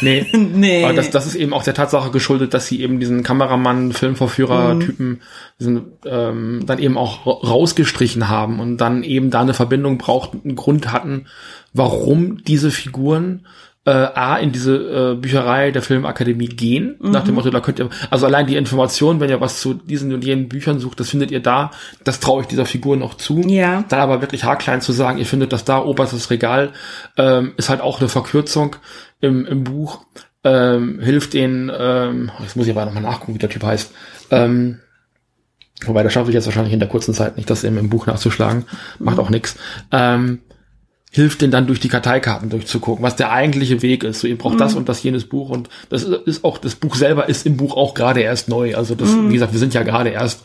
Nee. nee. Aber das, das ist eben auch der Tatsache geschuldet, dass sie eben diesen Kameramann, Filmvorführer-Typen mhm. ähm, dann eben auch rausgestrichen haben und dann eben da eine Verbindung brauchten, einen Grund hatten, warum diese Figuren äh, A in diese äh, Bücherei der Filmakademie gehen, mhm. nach dem Motto, da könnt ihr, also allein die Information, wenn ihr was zu diesen und jenen Büchern sucht, das findet ihr da, das traue ich dieser Figur noch zu. Ja. Dann aber wirklich haarklein zu sagen, ihr findet das da, oberstes Regal, ähm, ist halt auch eine Verkürzung im, im Buch, ähm, hilft den, ähm, jetzt muss ich aber nochmal nachgucken, wie der Typ heißt, ähm, Wobei, das schaffe ich jetzt wahrscheinlich in der kurzen Zeit nicht, das eben im Buch nachzuschlagen. Macht mhm. auch nix. Ähm, hilft denn dann durch die Karteikarten durchzugucken, was der eigentliche Weg ist. So, ihr braucht mhm. das und das jenes Buch und das ist auch, das Buch selber ist im Buch auch gerade erst neu. Also das, mhm. wie gesagt, wir sind ja gerade erst,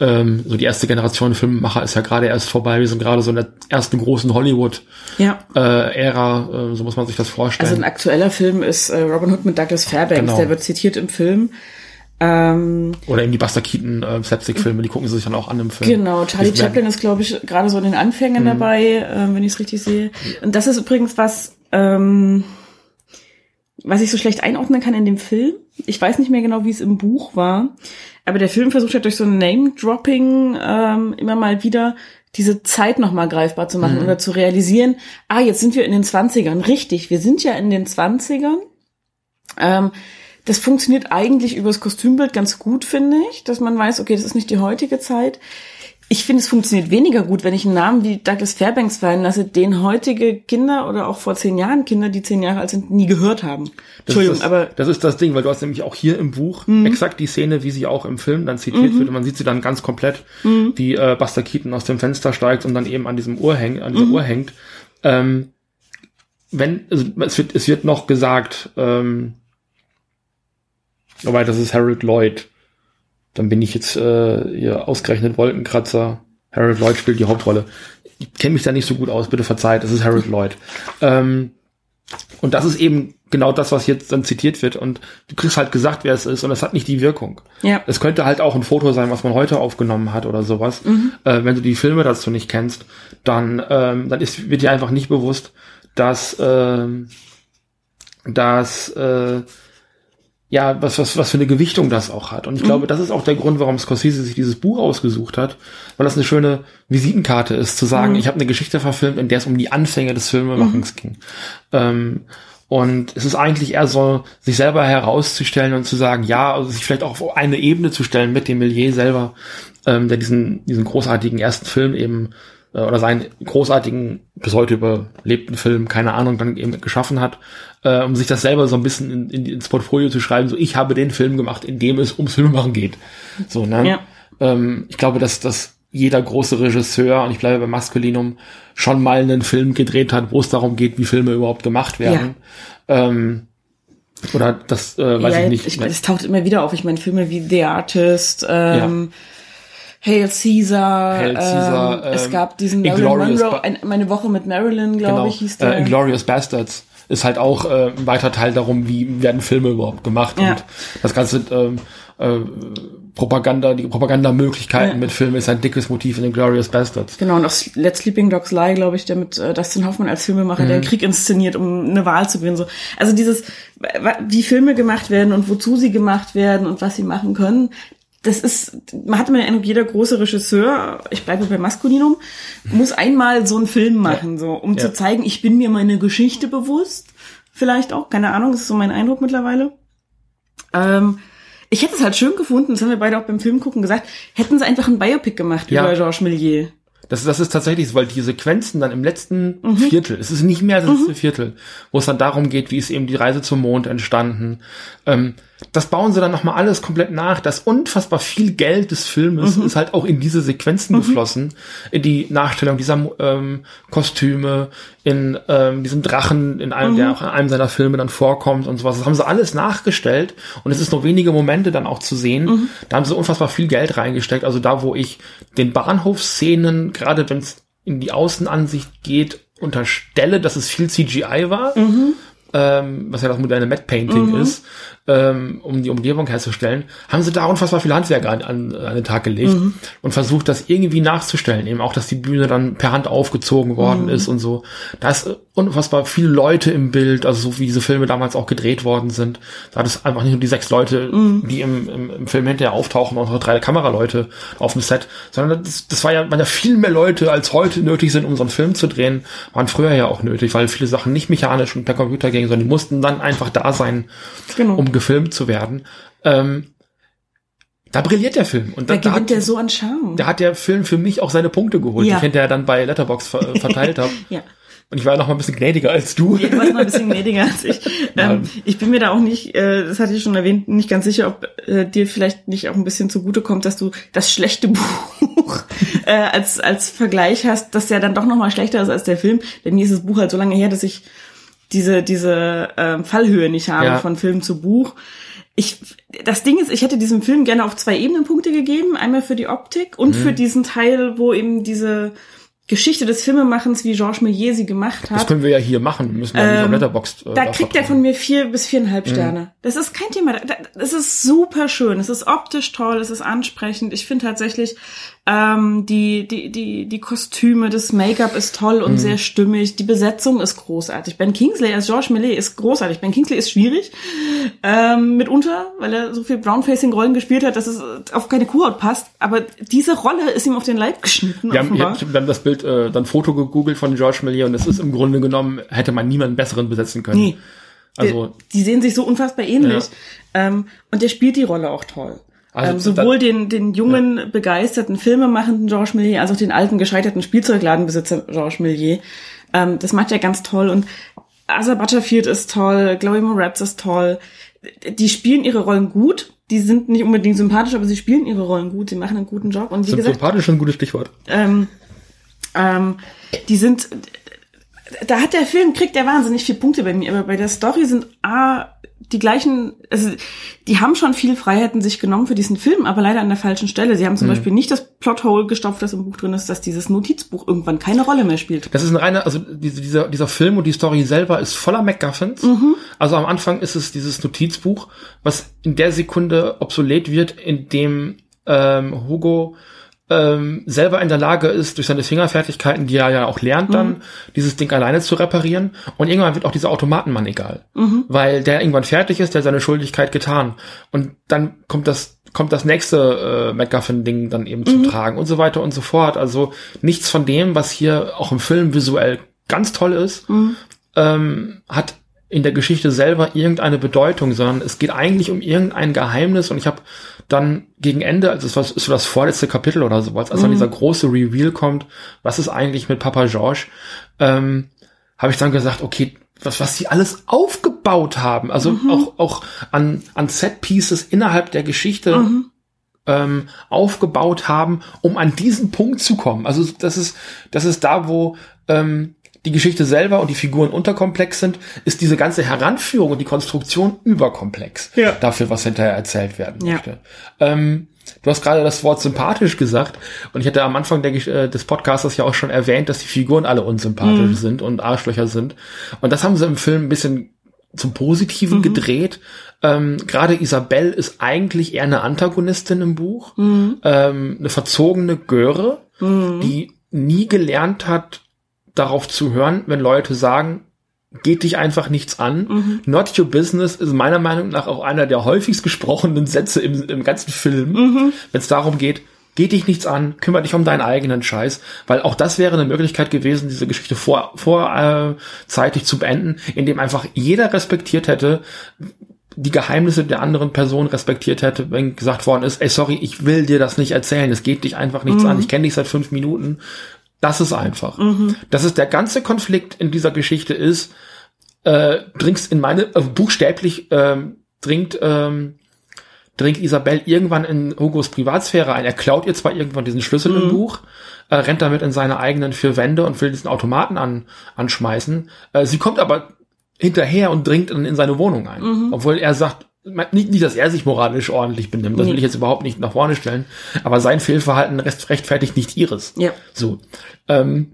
ähm, so die erste Generation Filmemacher ist ja gerade erst vorbei. Wir sind gerade so in der ersten großen Hollywood ja. äh, Ära, äh, so muss man sich das vorstellen. Also ein aktueller Film ist äh, Robin Hood mit Douglas Fairbanks, genau. der wird zitiert im Film. Ähm, Oder eben die Buster Keaton äh, Slapstick-Filme, die gucken sie sich dann auch an im Film. Genau, Charlie Chaplin ist, glaube ich, gerade so in den Anfängen mhm. dabei, äh, wenn ich es richtig sehe. Und das ist übrigens was, ähm, was ich so schlecht einordnen kann in dem Film. Ich weiß nicht mehr genau, wie es im Buch war, aber der Film versucht hat durch so ein Name-Dropping ähm, immer mal wieder diese Zeit nochmal greifbar zu machen mhm. oder zu realisieren, ah, jetzt sind wir in den Zwanzigern. Richtig, wir sind ja in den Zwanzigern. Ähm, das funktioniert eigentlich übers Kostümbild ganz gut, finde ich, dass man weiß, okay, das ist nicht die heutige Zeit. Ich finde, es funktioniert weniger gut, wenn ich einen Namen wie Douglas Fairbanks fallen lasse, den heutige Kinder oder auch vor zehn Jahren Kinder, die zehn Jahre alt sind, nie gehört haben. Entschuldigung, das, aber. Das ist das Ding, weil du hast nämlich auch hier im Buch mhm. exakt die Szene, wie sie auch im Film dann zitiert mhm. wird. Und man sieht sie dann ganz komplett, mhm. wie äh, Buster Keaton aus dem Fenster steigt und dann eben an diesem Uhr hängt, an dieser mhm. Uhr hängt. Ähm, wenn, also es wird, es wird noch gesagt, ähm, Wobei, das ist Harold Lloyd. Dann bin ich jetzt äh, hier ausgerechnet Wolkenkratzer. Harold Lloyd spielt die Hauptrolle. Ich kenne mich da nicht so gut aus, bitte verzeiht, das ist Harold Lloyd. Ähm, und das ist eben genau das, was jetzt dann zitiert wird. Und du kriegst halt gesagt, wer es ist, und das hat nicht die Wirkung. Ja. Es könnte halt auch ein Foto sein, was man heute aufgenommen hat oder sowas. Mhm. Äh, wenn du die Filme dazu nicht kennst, dann, ähm, dann ist, wird dir einfach nicht bewusst, dass, äh, dass äh, ja, was, was, was für eine Gewichtung das auch hat. Und ich mhm. glaube, das ist auch der Grund, warum Scorsese sich dieses Buch ausgesucht hat, weil das eine schöne Visitenkarte ist, zu sagen, mhm. ich habe eine Geschichte verfilmt, in der es um die Anfänge des Filmemachens mhm. ging. Ähm, Und es ist eigentlich eher so, sich selber herauszustellen und zu sagen, ja, also sich vielleicht auch auf eine Ebene zu stellen mit dem Millier selber, ähm, der diesen, diesen großartigen ersten Film eben äh, oder seinen großartigen, bis heute überlebten Film, keine Ahnung, dann eben geschaffen hat, äh, um sich das selber so ein bisschen in, in, ins Portfolio zu schreiben, so ich habe den Film gemacht, in dem es ums Filmemachen geht. So, ne? Ja. Ähm, ich glaube, dass das jeder große Regisseur, und ich bleibe bei Maskulinum, schon mal einen Film gedreht hat, wo es darum geht, wie Filme überhaupt gemacht werden. Ja. Ähm, oder das äh, weiß ja, ich nicht. Ich, es taucht immer wieder auf. Ich meine, Filme wie The Artist, ähm, ja. Hail Caesar, Hail Caesar ähm, es ähm, gab diesen Marilyn Monroe, ein, meine Woche mit Marilyn, glaube genau, ich, hieß der. Äh, Inglorious Bastards ist halt auch äh, ein weiter Teil darum, wie werden Filme überhaupt gemacht ja. und das ganze ähm, äh, Propaganda, die Propagandamöglichkeiten ja. mit Filmen ist ein dickes Motiv in den Glorious Bastards. Genau, und auch Let's Sleeping Dogs Lie, glaube ich, der mit äh, Dustin Hoffman als Filmemacher, mhm. der Krieg inszeniert, um eine Wahl zu gewinnen. So. Also dieses, wie Filme gemacht werden und wozu sie gemacht werden und was sie machen können, das ist, man hat immer den Eindruck, jeder große Regisseur, ich bleibe bei Maskulinum, muss einmal so einen Film machen, ja. so, um ja. zu zeigen, ich bin mir meine Geschichte bewusst. Vielleicht auch, keine Ahnung, das ist so mein Eindruck mittlerweile. Ähm, ich hätte es halt schön gefunden, das haben wir beide auch beim Film gucken gesagt, hätten sie einfach ein Biopic gemacht ja. über Georges Méliès. Das, das ist tatsächlich so, weil die Sequenzen dann im letzten mhm. Viertel, es ist nicht mehr als das mhm. Viertel, wo es dann darum geht, wie ist eben die Reise zum Mond entstanden, ähm, das bauen sie dann nochmal alles komplett nach. Das unfassbar viel Geld des Filmes mhm. ist halt auch in diese Sequenzen mhm. geflossen, in die Nachstellung dieser ähm, Kostüme, in ähm, diesem Drachen, in einem, mhm. der auch in einem seiner Filme dann vorkommt und sowas. Das haben sie alles nachgestellt und es ist nur wenige Momente dann auch zu sehen. Mhm. Da haben sie unfassbar viel Geld reingesteckt. Also da, wo ich den Bahnhofsszenen, gerade wenn es in die Außenansicht geht, unterstelle, dass es viel CGI war, mhm. ähm, was ja das moderne Matte Painting mhm. ist, ähm, um die Umgebung herzustellen, haben sie da unfassbar viel Handwerk an, an, an den Tag gelegt mhm. und versucht, das irgendwie nachzustellen. Eben auch, dass die Bühne dann per Hand aufgezogen worden mhm. ist und so. Da ist unfassbar viele Leute im Bild, also so wie diese Filme damals auch gedreht worden sind. Da hat es einfach nicht nur die sechs Leute, mhm. die im, im, im, Film hinterher auftauchen und noch drei Kameraleute auf dem Set, sondern das, das war ja, waren ja viel mehr Leute, als heute nötig sind, um so einen Film zu drehen, waren früher ja auch nötig, weil viele Sachen nicht mechanisch und per Computer gingen, sondern die mussten dann einfach da sein, genau. um gefilmt zu werden. Ähm, da brilliert der Film. Und da, da gewinnt der so an Charme. Da hat der Film für mich auch seine Punkte geholt, ja. die ich hinterher dann bei Letterbox ver verteilt habe. ja. Und ich war noch mal ein bisschen gnädiger als du. Ja, du warst mal ein bisschen gnädiger als ich. Ähm, ich bin mir da auch nicht, äh, das hatte ich schon erwähnt, nicht ganz sicher, ob äh, dir vielleicht nicht auch ein bisschen zugute kommt, dass du das schlechte Buch äh, als als Vergleich hast, das ja dann doch noch mal schlechter ist als der Film. Denn mir ist das Buch halt so lange her, dass ich diese, diese ähm, Fallhöhe nicht habe ja. von Film zu Buch. Ich, das Ding ist, ich hätte diesem Film gerne auf zwei Ebenen Punkte gegeben. Einmal für die Optik und mhm. für diesen Teil, wo eben diese Geschichte des Filmemachens, wie Georges Méliès sie gemacht hat. Das können wir ja hier machen, müssen wir ähm, nicht auf Letterboxd. Äh, da kriegt er von mir vier bis viereinhalb mhm. Sterne. Mhm. Das ist kein Thema. Das ist super schön. Es ist optisch toll, es ist ansprechend. Ich finde tatsächlich, ähm, die, die, die, die Kostüme, das Make-up ist toll und mhm. sehr stimmig. Die Besetzung ist großartig. Ben Kingsley als Georges Millet ist großartig. Ben Kingsley ist schwierig, ähm, mitunter, weil er so viel Brownfacing-Rollen gespielt hat, dass es auf keine Kuhhaut passt. Aber diese Rolle ist ihm auf den Leib geschnitten. Wir haben, wir haben das Bild, äh, dann Foto gegoogelt von Georges Millet und es ist im Grunde genommen, hätte man niemanden besseren besetzen können. Nee. Also, die, die sehen sich so unfassbar ähnlich. Ja. Ähm, und der spielt die Rolle auch toll. Also ähm, sowohl den, den jungen, ja. begeisterten, filmemachenden Georges Millier als auch den alten, gescheiterten Spielzeugladenbesitzer Georges Millier. Ähm, das macht er ganz toll. Und Asa Butterfield ist toll, Chloe Moretz ist toll. Die spielen ihre Rollen gut. Die sind nicht unbedingt sympathisch, aber sie spielen ihre Rollen gut. Sie machen einen guten Job. Und wie gesagt, sympathisch ist ein gutes Stichwort. Ähm, ähm, die sind, da hat der Film, kriegt der wahnsinnig viele Punkte bei mir, aber bei der Story sind A, die gleichen, also die haben schon viel Freiheiten sich genommen für diesen Film, aber leider an der falschen Stelle. Sie haben zum mhm. Beispiel nicht das Plothole gestopft, das im Buch drin ist, dass dieses Notizbuch irgendwann keine Rolle mehr spielt. Das ist ein reiner, also diese, dieser, dieser Film und die Story selber ist voller MacGuffins. Mhm. Also am Anfang ist es dieses Notizbuch, was in der Sekunde obsolet wird, in dem ähm, Hugo ähm, selber in der Lage ist, durch seine Fingerfertigkeiten, die er ja auch lernt dann, mhm. dieses Ding alleine zu reparieren. Und irgendwann wird auch dieser Automatenmann egal. Mhm. Weil der irgendwann fertig ist, der seine Schuldigkeit getan. Und dann kommt das kommt das nächste äh, MacGuffin-Ding dann eben mhm. zum Tragen und so weiter und so fort. Also nichts von dem, was hier auch im Film visuell ganz toll ist, mhm. ähm, hat in der Geschichte selber irgendeine Bedeutung, sondern es geht eigentlich um irgendein Geheimnis und ich habe dann gegen Ende, also es war so das vorletzte Kapitel oder sowas, als mhm. dann dieser große Reveal kommt, was ist eigentlich mit Papa George, ähm, habe ich dann gesagt, okay, was, was sie alles aufgebaut haben, also mhm. auch, auch an, an Set-Pieces innerhalb der Geschichte mhm. ähm, aufgebaut haben, um an diesen Punkt zu kommen. Also das ist, das ist da, wo ähm, die Geschichte selber und die Figuren unterkomplex sind, ist diese ganze Heranführung und die Konstruktion überkomplex ja. dafür, was hinterher erzählt werden ja. möchte. Ähm, du hast gerade das Wort sympathisch gesagt und ich hatte am Anfang der, äh, des Podcasts ja auch schon erwähnt, dass die Figuren alle unsympathisch mhm. sind und Arschlöcher sind. Und das haben sie im Film ein bisschen zum Positiven mhm. gedreht. Ähm, Gerade Isabelle ist eigentlich eher eine Antagonistin im Buch, mhm. ähm, eine verzogene Göre, mhm. die nie gelernt hat, darauf zu hören, wenn Leute sagen, geht dich einfach nichts an. Mhm. Not your business ist meiner Meinung nach auch einer der häufigst gesprochenen Sätze im, im ganzen Film, mhm. wenn es darum geht, geht dich nichts an, kümmere dich um deinen eigenen Scheiß, weil auch das wäre eine Möglichkeit gewesen, diese Geschichte vor, vorzeitig äh, zu beenden, indem einfach jeder respektiert hätte, die Geheimnisse der anderen Person respektiert hätte, wenn gesagt worden ist, ey, sorry, ich will dir das nicht erzählen, es geht dich einfach nichts mhm. an, ich kenne dich seit fünf Minuten, das ist einfach. Mhm. Das ist der ganze Konflikt in dieser Geschichte ist, äh, dringst in meine, äh, buchstäblich ähm, dringt, ähm, dringt Isabel irgendwann in Hugos Privatsphäre ein. Er klaut ihr zwar irgendwann diesen Schlüssel mhm. im Buch, äh, rennt damit in seine eigenen vier Wände und will diesen Automaten an, anschmeißen. Äh, sie kommt aber hinterher und dringt in, in seine Wohnung ein. Mhm. Obwohl er sagt, nicht, nicht, dass er sich moralisch ordentlich benimmt, das nee. will ich jetzt überhaupt nicht nach vorne stellen, aber sein Fehlverhalten rechtfertigt nicht ihres. Ja. So. Ähm,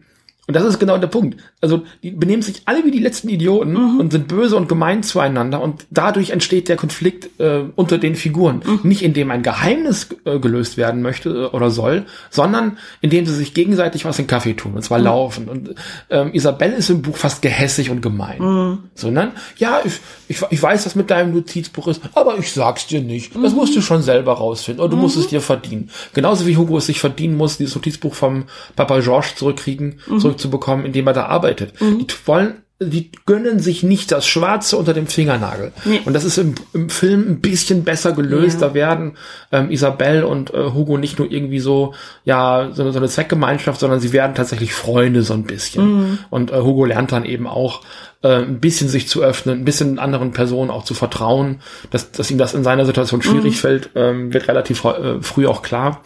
und das ist genau der Punkt. Also die benehmen sich alle wie die letzten Idioten mhm. und sind böse und gemein zueinander und dadurch entsteht der Konflikt äh, unter den Figuren. Mhm. Nicht indem ein Geheimnis äh, gelöst werden möchte äh, oder soll, sondern indem sie sich gegenseitig was in Kaffee tun und zwar mhm. laufen. Und ähm, Isabelle ist im Buch fast gehässig und gemein. Mhm. Sondern, ja, ich, ich, ich weiß, was mit deinem Notizbuch ist, aber ich sag's dir nicht. Das musst du mhm. schon selber rausfinden oder du musst es mhm. dir verdienen. Genauso wie Hugo es sich verdienen muss, dieses Notizbuch vom Papa George zurückkriegen, zurück zurückzubekommen, indem er da arbeitet. Mhm. Die wollen die gönnen sich nicht das Schwarze unter dem Fingernagel. Nee. Und das ist im, im, Film ein bisschen besser gelöst. Ja. Da werden ähm, Isabelle und äh, Hugo nicht nur irgendwie so, ja, so, so eine Zweckgemeinschaft, sondern sie werden tatsächlich Freunde so ein bisschen. Mhm. Und äh, Hugo lernt dann eben auch, äh, ein bisschen sich zu öffnen, ein bisschen anderen Personen auch zu vertrauen. Dass, dass ihm das in seiner Situation schwierig mhm. fällt, ähm, wird relativ äh, früh auch klar.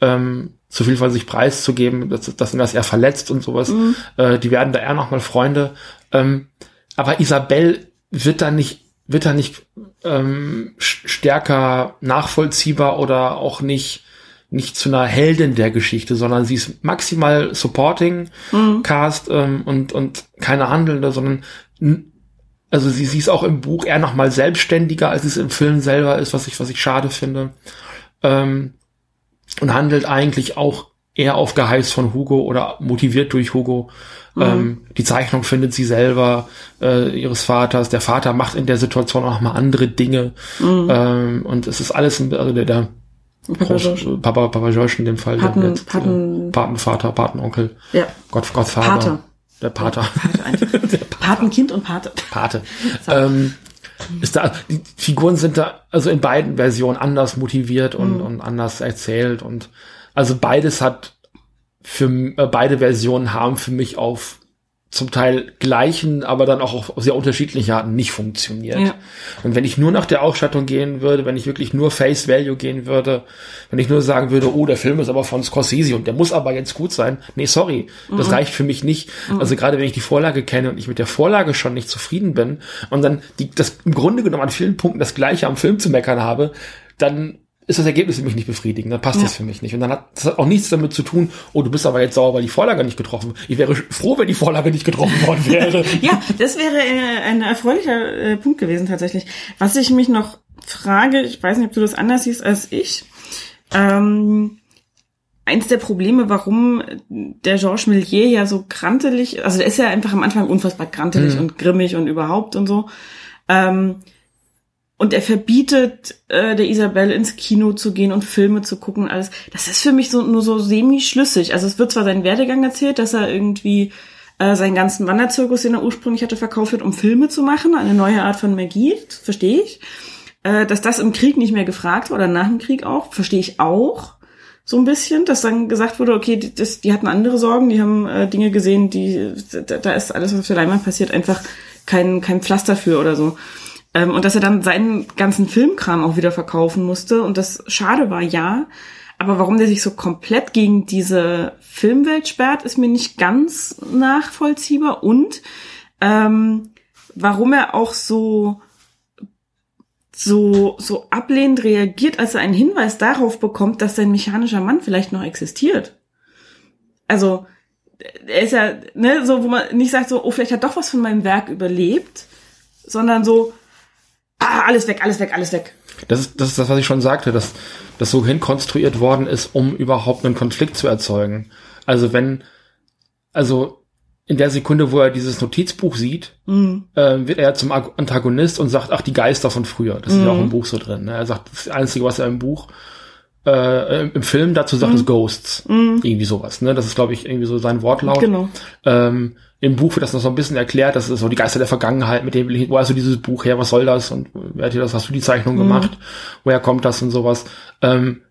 Ähm, zu viel von sich preiszugeben, dass, dass ihn das eher verletzt und sowas. Mhm. Äh, die werden da eher nochmal Freunde. Ähm, aber Isabelle wird da nicht, wird da nicht ähm, stärker nachvollziehbar oder auch nicht nicht zu einer Heldin der Geschichte, sondern sie ist maximal Supporting mhm. Cast ähm, und und keine Handelnde, sondern also sie, sie ist auch im Buch eher noch mal selbstständiger, als es im Film selber ist, was ich was ich schade finde. Ähm, und handelt eigentlich auch eher auf Geheiß von Hugo oder motiviert durch Hugo. Mhm. Ähm, die Zeichnung findet sie selber, äh, ihres Vaters. Der Vater macht in der Situation auch mal andere Dinge. Mhm. Ähm, und es ist alles, ein, also der, der Papa, Papa, Papa George in dem Fall, Paten, der jetzt, Paten, äh, Patenvater, Patenonkel, ja. Gott, Gottvater. Pater. Der Pater. Pater der Pater. Patenkind und Pate. Pate. Ähm, ist da, die Figuren sind da also in beiden Versionen anders motiviert und, mhm. und anders erzählt und also beides hat für äh, beide Versionen haben für mich auf zum Teil gleichen, aber dann auch auf sehr unterschiedliche Arten nicht funktioniert. Ja. Und wenn ich nur nach der Ausstattung gehen würde, wenn ich wirklich nur Face Value gehen würde, wenn ich nur sagen würde, oh, der Film ist aber von Scorsese und der muss aber jetzt gut sein. Nee, sorry, das mhm. reicht für mich nicht. Mhm. Also gerade wenn ich die Vorlage kenne und ich mit der Vorlage schon nicht zufrieden bin und dann die, das im Grunde genommen an vielen Punkten das gleiche am Film zu meckern habe, dann ist das Ergebnis für mich nicht befriedigend, dann passt ja. das für mich nicht. Und dann hat das auch nichts damit zu tun, oh, du bist aber jetzt sauer, weil die Vorlage nicht getroffen. Ich wäre froh, wenn die Vorlage nicht getroffen worden wäre. ja, das wäre äh, ein erfreulicher äh, Punkt gewesen tatsächlich. Was ich mich noch frage, ich weiß nicht, ob du das anders siehst als ich, ähm, eins der Probleme, warum der Georges Millier ja so krantelig, also der ist ja einfach am Anfang unfassbar krantelig mhm. und grimmig und überhaupt und so. Ähm, und er verbietet äh, der Isabelle ins Kino zu gehen und Filme zu gucken und alles. Das ist für mich so nur so semi-schlüssig. Also es wird zwar sein Werdegang erzählt, dass er irgendwie äh, seinen ganzen Wanderzirkus, den er ursprünglich hatte, verkauft hat, um Filme zu machen, eine neue Art von Magie, verstehe ich. Äh, dass das im Krieg nicht mehr gefragt war oder nach dem Krieg auch, verstehe ich auch so ein bisschen, dass dann gesagt wurde, okay, die, das, die hatten andere Sorgen, die haben äh, Dinge gesehen, die da, da ist alles, was auf der Leinwand passiert, einfach kein, kein Pflaster für oder so. Ähm, und dass er dann seinen ganzen Filmkram auch wieder verkaufen musste und das schade war, ja. Aber warum der sich so komplett gegen diese Filmwelt sperrt, ist mir nicht ganz nachvollziehbar. Und ähm, warum er auch so so, so ablehnend reagiert, als er einen Hinweis darauf bekommt, dass sein mechanischer Mann vielleicht noch existiert. Also, er ist ja, ne, so, wo man nicht sagt so, oh, vielleicht hat doch was von meinem Werk überlebt, sondern so, ah, alles weg, alles weg, alles weg. Das ist, das ist das, was ich schon sagte, dass das so hinkonstruiert worden ist, um überhaupt einen Konflikt zu erzeugen. Also wenn, also in der Sekunde, wo er dieses Notizbuch sieht, mhm. äh, wird er zum Antagonist und sagt, ach, die Geister von früher. Das mhm. ist ja auch im Buch so drin. Ne? Er sagt, das Einzige, was er im Buch, äh, im Film dazu sagt, mhm. ist Ghosts. Mhm. Irgendwie sowas. Ne? Das ist, glaube ich, irgendwie so sein Wortlaut. Genau. Ähm, Im Buch wird das noch so ein bisschen erklärt, das ist so die Geister der Vergangenheit, mit dem, wo hast du dieses Buch her, was soll das? Und wer hat dir das, hast du die Zeichnung mhm. gemacht? Woher kommt das und sowas? Ähm,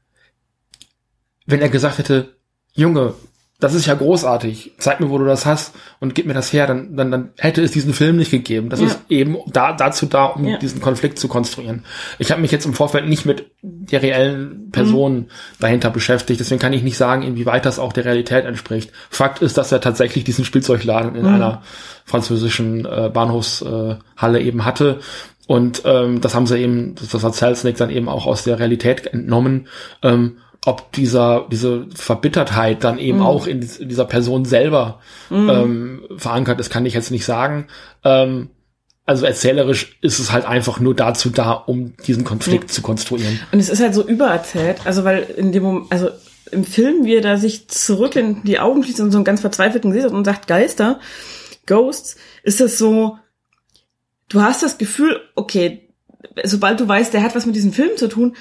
wenn er gesagt hätte, Junge, das ist ja großartig. Zeig mir, wo du das hast und gib mir das her, dann, dann, dann hätte es diesen Film nicht gegeben. Das ja. ist eben da, dazu da, um ja. diesen Konflikt zu konstruieren. Ich habe mich jetzt im Vorfeld nicht mit der reellen Person mhm. dahinter beschäftigt, deswegen kann ich nicht sagen, inwieweit das auch der Realität entspricht. Fakt ist, dass er tatsächlich diesen Spielzeugladen in mhm. einer französischen äh, Bahnhofshalle äh, eben hatte. Und ähm, das haben sie eben, das hat Selznick dann eben auch aus der Realität entnommen. Ähm, ob dieser, diese Verbittertheit dann eben mhm. auch in, in, dieser Person selber mhm. ähm, verankert ist, kann ich jetzt nicht sagen. Ähm, also erzählerisch ist es halt einfach nur dazu da, um diesen Konflikt mhm. zu konstruieren. Und es ist halt so übererzählt, also weil in dem Moment, also im Film, wie er da sich zurück in die Augen schließt und so einen ganz verzweifelten Gesicht und sagt Geister, Ghosts, ist das so, du hast das Gefühl, okay, sobald du weißt, der hat was mit diesem Film zu tun,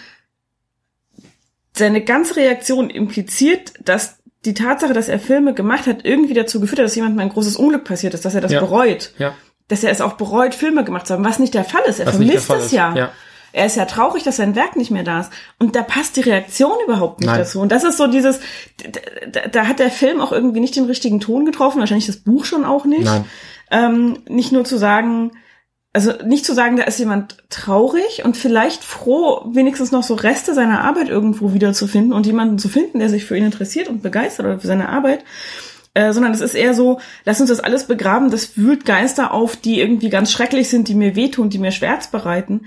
seine ganze Reaktion impliziert, dass die Tatsache, dass er Filme gemacht hat, irgendwie dazu geführt hat, dass jemandem ein großes Unglück passiert ist, dass er das ja. bereut. Ja. Dass er es auch bereut, Filme gemacht zu haben, was nicht der Fall ist. Er was vermisst das ja. ja. Er ist ja traurig, dass sein Werk nicht mehr da ist. Und da passt die Reaktion überhaupt nicht Nein. dazu. Und das ist so dieses, da, da, hat der Film auch irgendwie nicht den richtigen Ton getroffen, wahrscheinlich das Buch schon auch nicht. Nein. Ähm, nicht nur zu sagen, also nicht zu sagen, da ist jemand traurig und vielleicht froh, wenigstens noch so Reste seiner Arbeit irgendwo wiederzufinden und jemanden zu finden, der sich für ihn interessiert und begeistert oder für seine Arbeit, äh, sondern es ist eher so, lass uns das alles begraben, das wühlt Geister auf, die irgendwie ganz schrecklich sind, die mir wehtun, die mir Schmerz bereiten,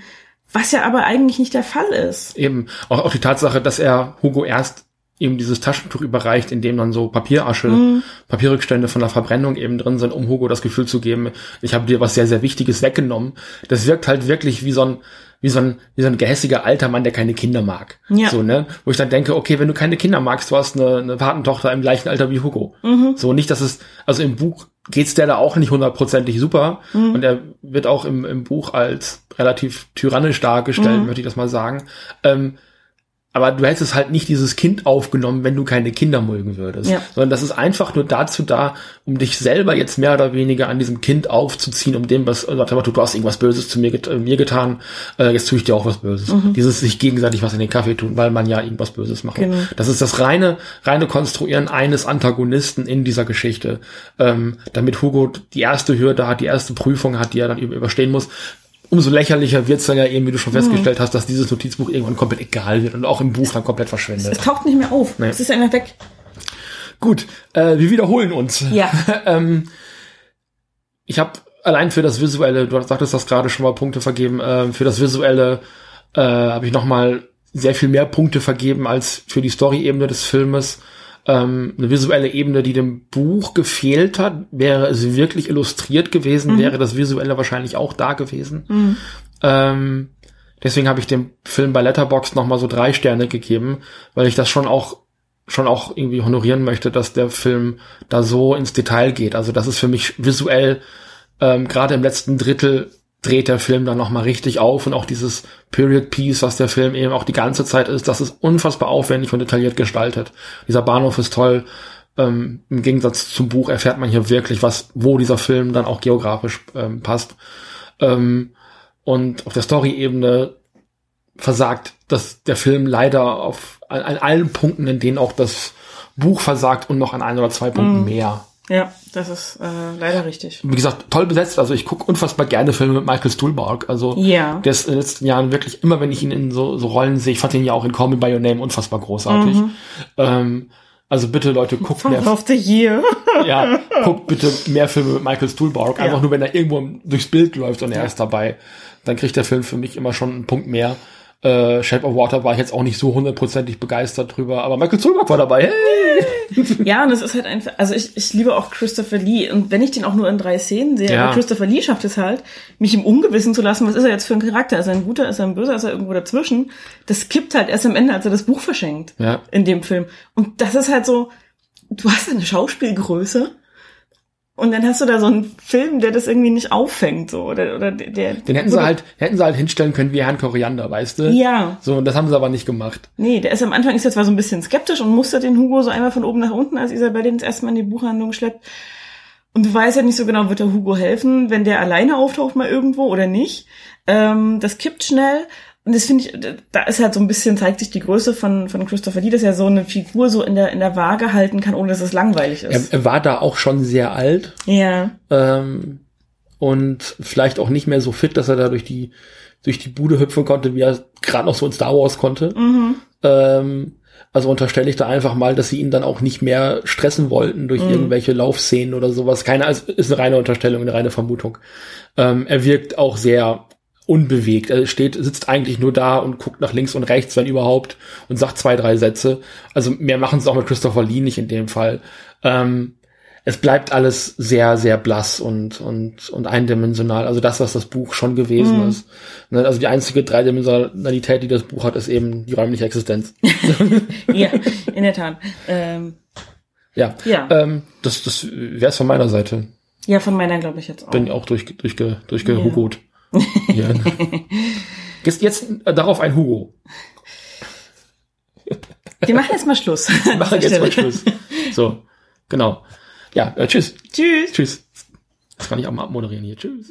was ja aber eigentlich nicht der Fall ist. Eben, auch, auch die Tatsache, dass er Hugo erst eben dieses Taschentuch überreicht, in dem dann so Papierasche, mm. Papierrückstände von der Verbrennung eben drin sind, um Hugo das Gefühl zu geben, ich habe dir was sehr, sehr Wichtiges weggenommen. Das wirkt halt wirklich wie so ein, wie so ein, wie so ein gehässiger alter Mann, der keine Kinder mag. Ja. So, ne? Wo ich dann denke, okay, wenn du keine Kinder magst, du hast eine, eine Patentochter im gleichen Alter wie Hugo. Mhm. So, nicht, dass es, also im Buch geht's der da auch nicht hundertprozentig super. Mhm. Und er wird auch im, im Buch als relativ tyrannisch dargestellt, mhm. möchte ich das mal sagen. Ähm, aber du hättest halt nicht dieses Kind aufgenommen, wenn du keine Kinder mulgen würdest. Ja. Sondern das ist einfach nur dazu da, um dich selber jetzt mehr oder weniger an diesem Kind aufzuziehen, um dem, was, du, du hast irgendwas Böses zu mir, get, äh, mir getan, äh, jetzt tue ich dir auch was Böses. Mhm. Dieses sich gegenseitig was in den Kaffee tun, weil man ja irgendwas Böses macht. Genau. Das ist das reine, reine Konstruieren eines Antagonisten in dieser Geschichte. Ähm, damit Hugo die erste Hürde hat, die erste Prüfung hat, die er dann überstehen muss umso lächerlicher wird's dann ja eben, wie du schon festgestellt mhm. hast, dass dieses Notizbuch irgendwann komplett egal wird und auch im Buch dann komplett verschwindet. Es taucht nicht mehr auf. Nee. Es ist einfach weg. Gut, äh, wir wiederholen uns. Ja. ähm, ich habe allein für das Visuelle, du sagtest das gerade schon mal Punkte vergeben, äh, für das Visuelle äh, habe ich noch mal sehr viel mehr Punkte vergeben als für die Story-Ebene des Filmes ähm, eine visuelle Ebene, die dem Buch gefehlt hat. Wäre es wirklich illustriert gewesen, mhm. wäre das Visuelle wahrscheinlich auch da gewesen. Mhm. Ähm, deswegen habe ich dem Film bei Letterboxd noch mal so drei Sterne gegeben, weil ich das schon auch schon auch irgendwie honorieren möchte, dass der Film da so ins Detail geht. Also das ist für mich visuell ähm, gerade im letzten Drittel dreht der Film dann nochmal richtig auf und auch dieses Period Piece, was der Film eben auch die ganze Zeit ist, das ist unfassbar aufwendig und detailliert gestaltet. Dieser Bahnhof ist toll Ähm, Im Gegensatz zum Buch erfährt man hier wirklich, was, wo dieser Film dann auch geografisch ähm, passt. Ähm, und auf der Story-Ebene versagt dass der Film leider auf an, an, allen Punkten, in denen auch das Buch versagt und noch an ein oder zwei Punkten mm. mehr. Ja, das ist äh, leider richtig. Wie gesagt, toll besetzt. Also ich gucke unfassbar gerne Filme mit Michael Stuhlbarg. Also ja. der ist in den letzten Jahren wirklich immer, wenn ich ihn in so, so Rollen sehe, ich fand ihn ja auch in Call Me By Your Name unfassbar großartig. Mhm. Ähm, also bitte Leute, guckt mehr. Of the Year. ja, guckt bitte mehr Filme mit Michael Stuhlbarg. Einfach ja. nur, wenn er irgendwo durchs Bild läuft und er ist dabei, dann kriegt der Film für mich immer schon einen Punkt mehr. Äh, Shape of Water war ich jetzt auch nicht so hundertprozentig begeistert drüber, aber Michael Zulberg war dabei. Hey! ja, und es ist halt einfach, also ich, ich liebe auch Christopher Lee und wenn ich den auch nur in drei Szenen sehe, ja. aber Christopher Lee schafft es halt, mich im Ungewissen zu lassen, was ist er jetzt für ein Charakter? Ist er ein guter, ist er ein böser, ist er irgendwo dazwischen? Das kippt halt erst am Ende, als er das Buch verschenkt. Ja. In dem Film. Und das ist halt so, du hast eine Schauspielgröße und dann hast du da so einen Film, der das irgendwie nicht auffängt, so, oder, oder der. Den hätten sie halt, hätten sie halt hinstellen können wie Herrn Koriander, weißt du? Ja. So, und das haben sie aber nicht gemacht. Nee, der ist am Anfang, ist jetzt zwar so ein bisschen skeptisch und mustert den Hugo so einmal von oben nach unten, als Isabel den das erste Mal in die Buchhandlung schleppt. Und du weißt ja nicht so genau, wird der Hugo helfen, wenn der alleine auftaucht mal irgendwo oder nicht. Ähm, das kippt schnell. Und das finde ich, da ist halt so ein bisschen, zeigt sich die Größe von, von Christopher Lee, dass er so eine Figur so in der, in der Waage halten kann, ohne dass es langweilig ist. Er, er war da auch schon sehr alt. Ja. Ähm, und vielleicht auch nicht mehr so fit, dass er da durch die, durch die Bude hüpfen konnte, wie er gerade noch so in Star Wars konnte. Mhm. Ähm, also unterstelle ich da einfach mal, dass sie ihn dann auch nicht mehr stressen wollten durch mhm. irgendwelche Laufszenen oder sowas. Keine, also ist eine reine Unterstellung, eine reine Vermutung. Ähm, er wirkt auch sehr unbewegt. Er steht, sitzt eigentlich nur da und guckt nach links und rechts, wenn überhaupt, und sagt zwei, drei Sätze. Also mehr machen es auch mit Christopher Lee nicht in dem Fall. Ähm, es bleibt alles sehr, sehr blass und, und, und eindimensional. Also das, was das Buch schon gewesen mm. ist. Ne, also die einzige Dreidimensionalität, die das Buch hat, ist eben die räumliche Existenz. ja, in der Tat. Ähm, ja, ja. Ähm, das, das wäre es von meiner Seite. Ja, von meiner glaube ich jetzt auch. Bin auch durch, durch, durch, durchgehugot. Ja. Ja. Jetzt, jetzt äh, darauf ein Hugo. Wir machen jetzt mal Schluss. Wir machen jetzt mal Schluss. So, genau. Ja, äh, tschüss. Tschüss. Tschüss. Das kann ich auch mal abmoderieren hier. Tschüss.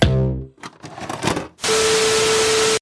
フゥ!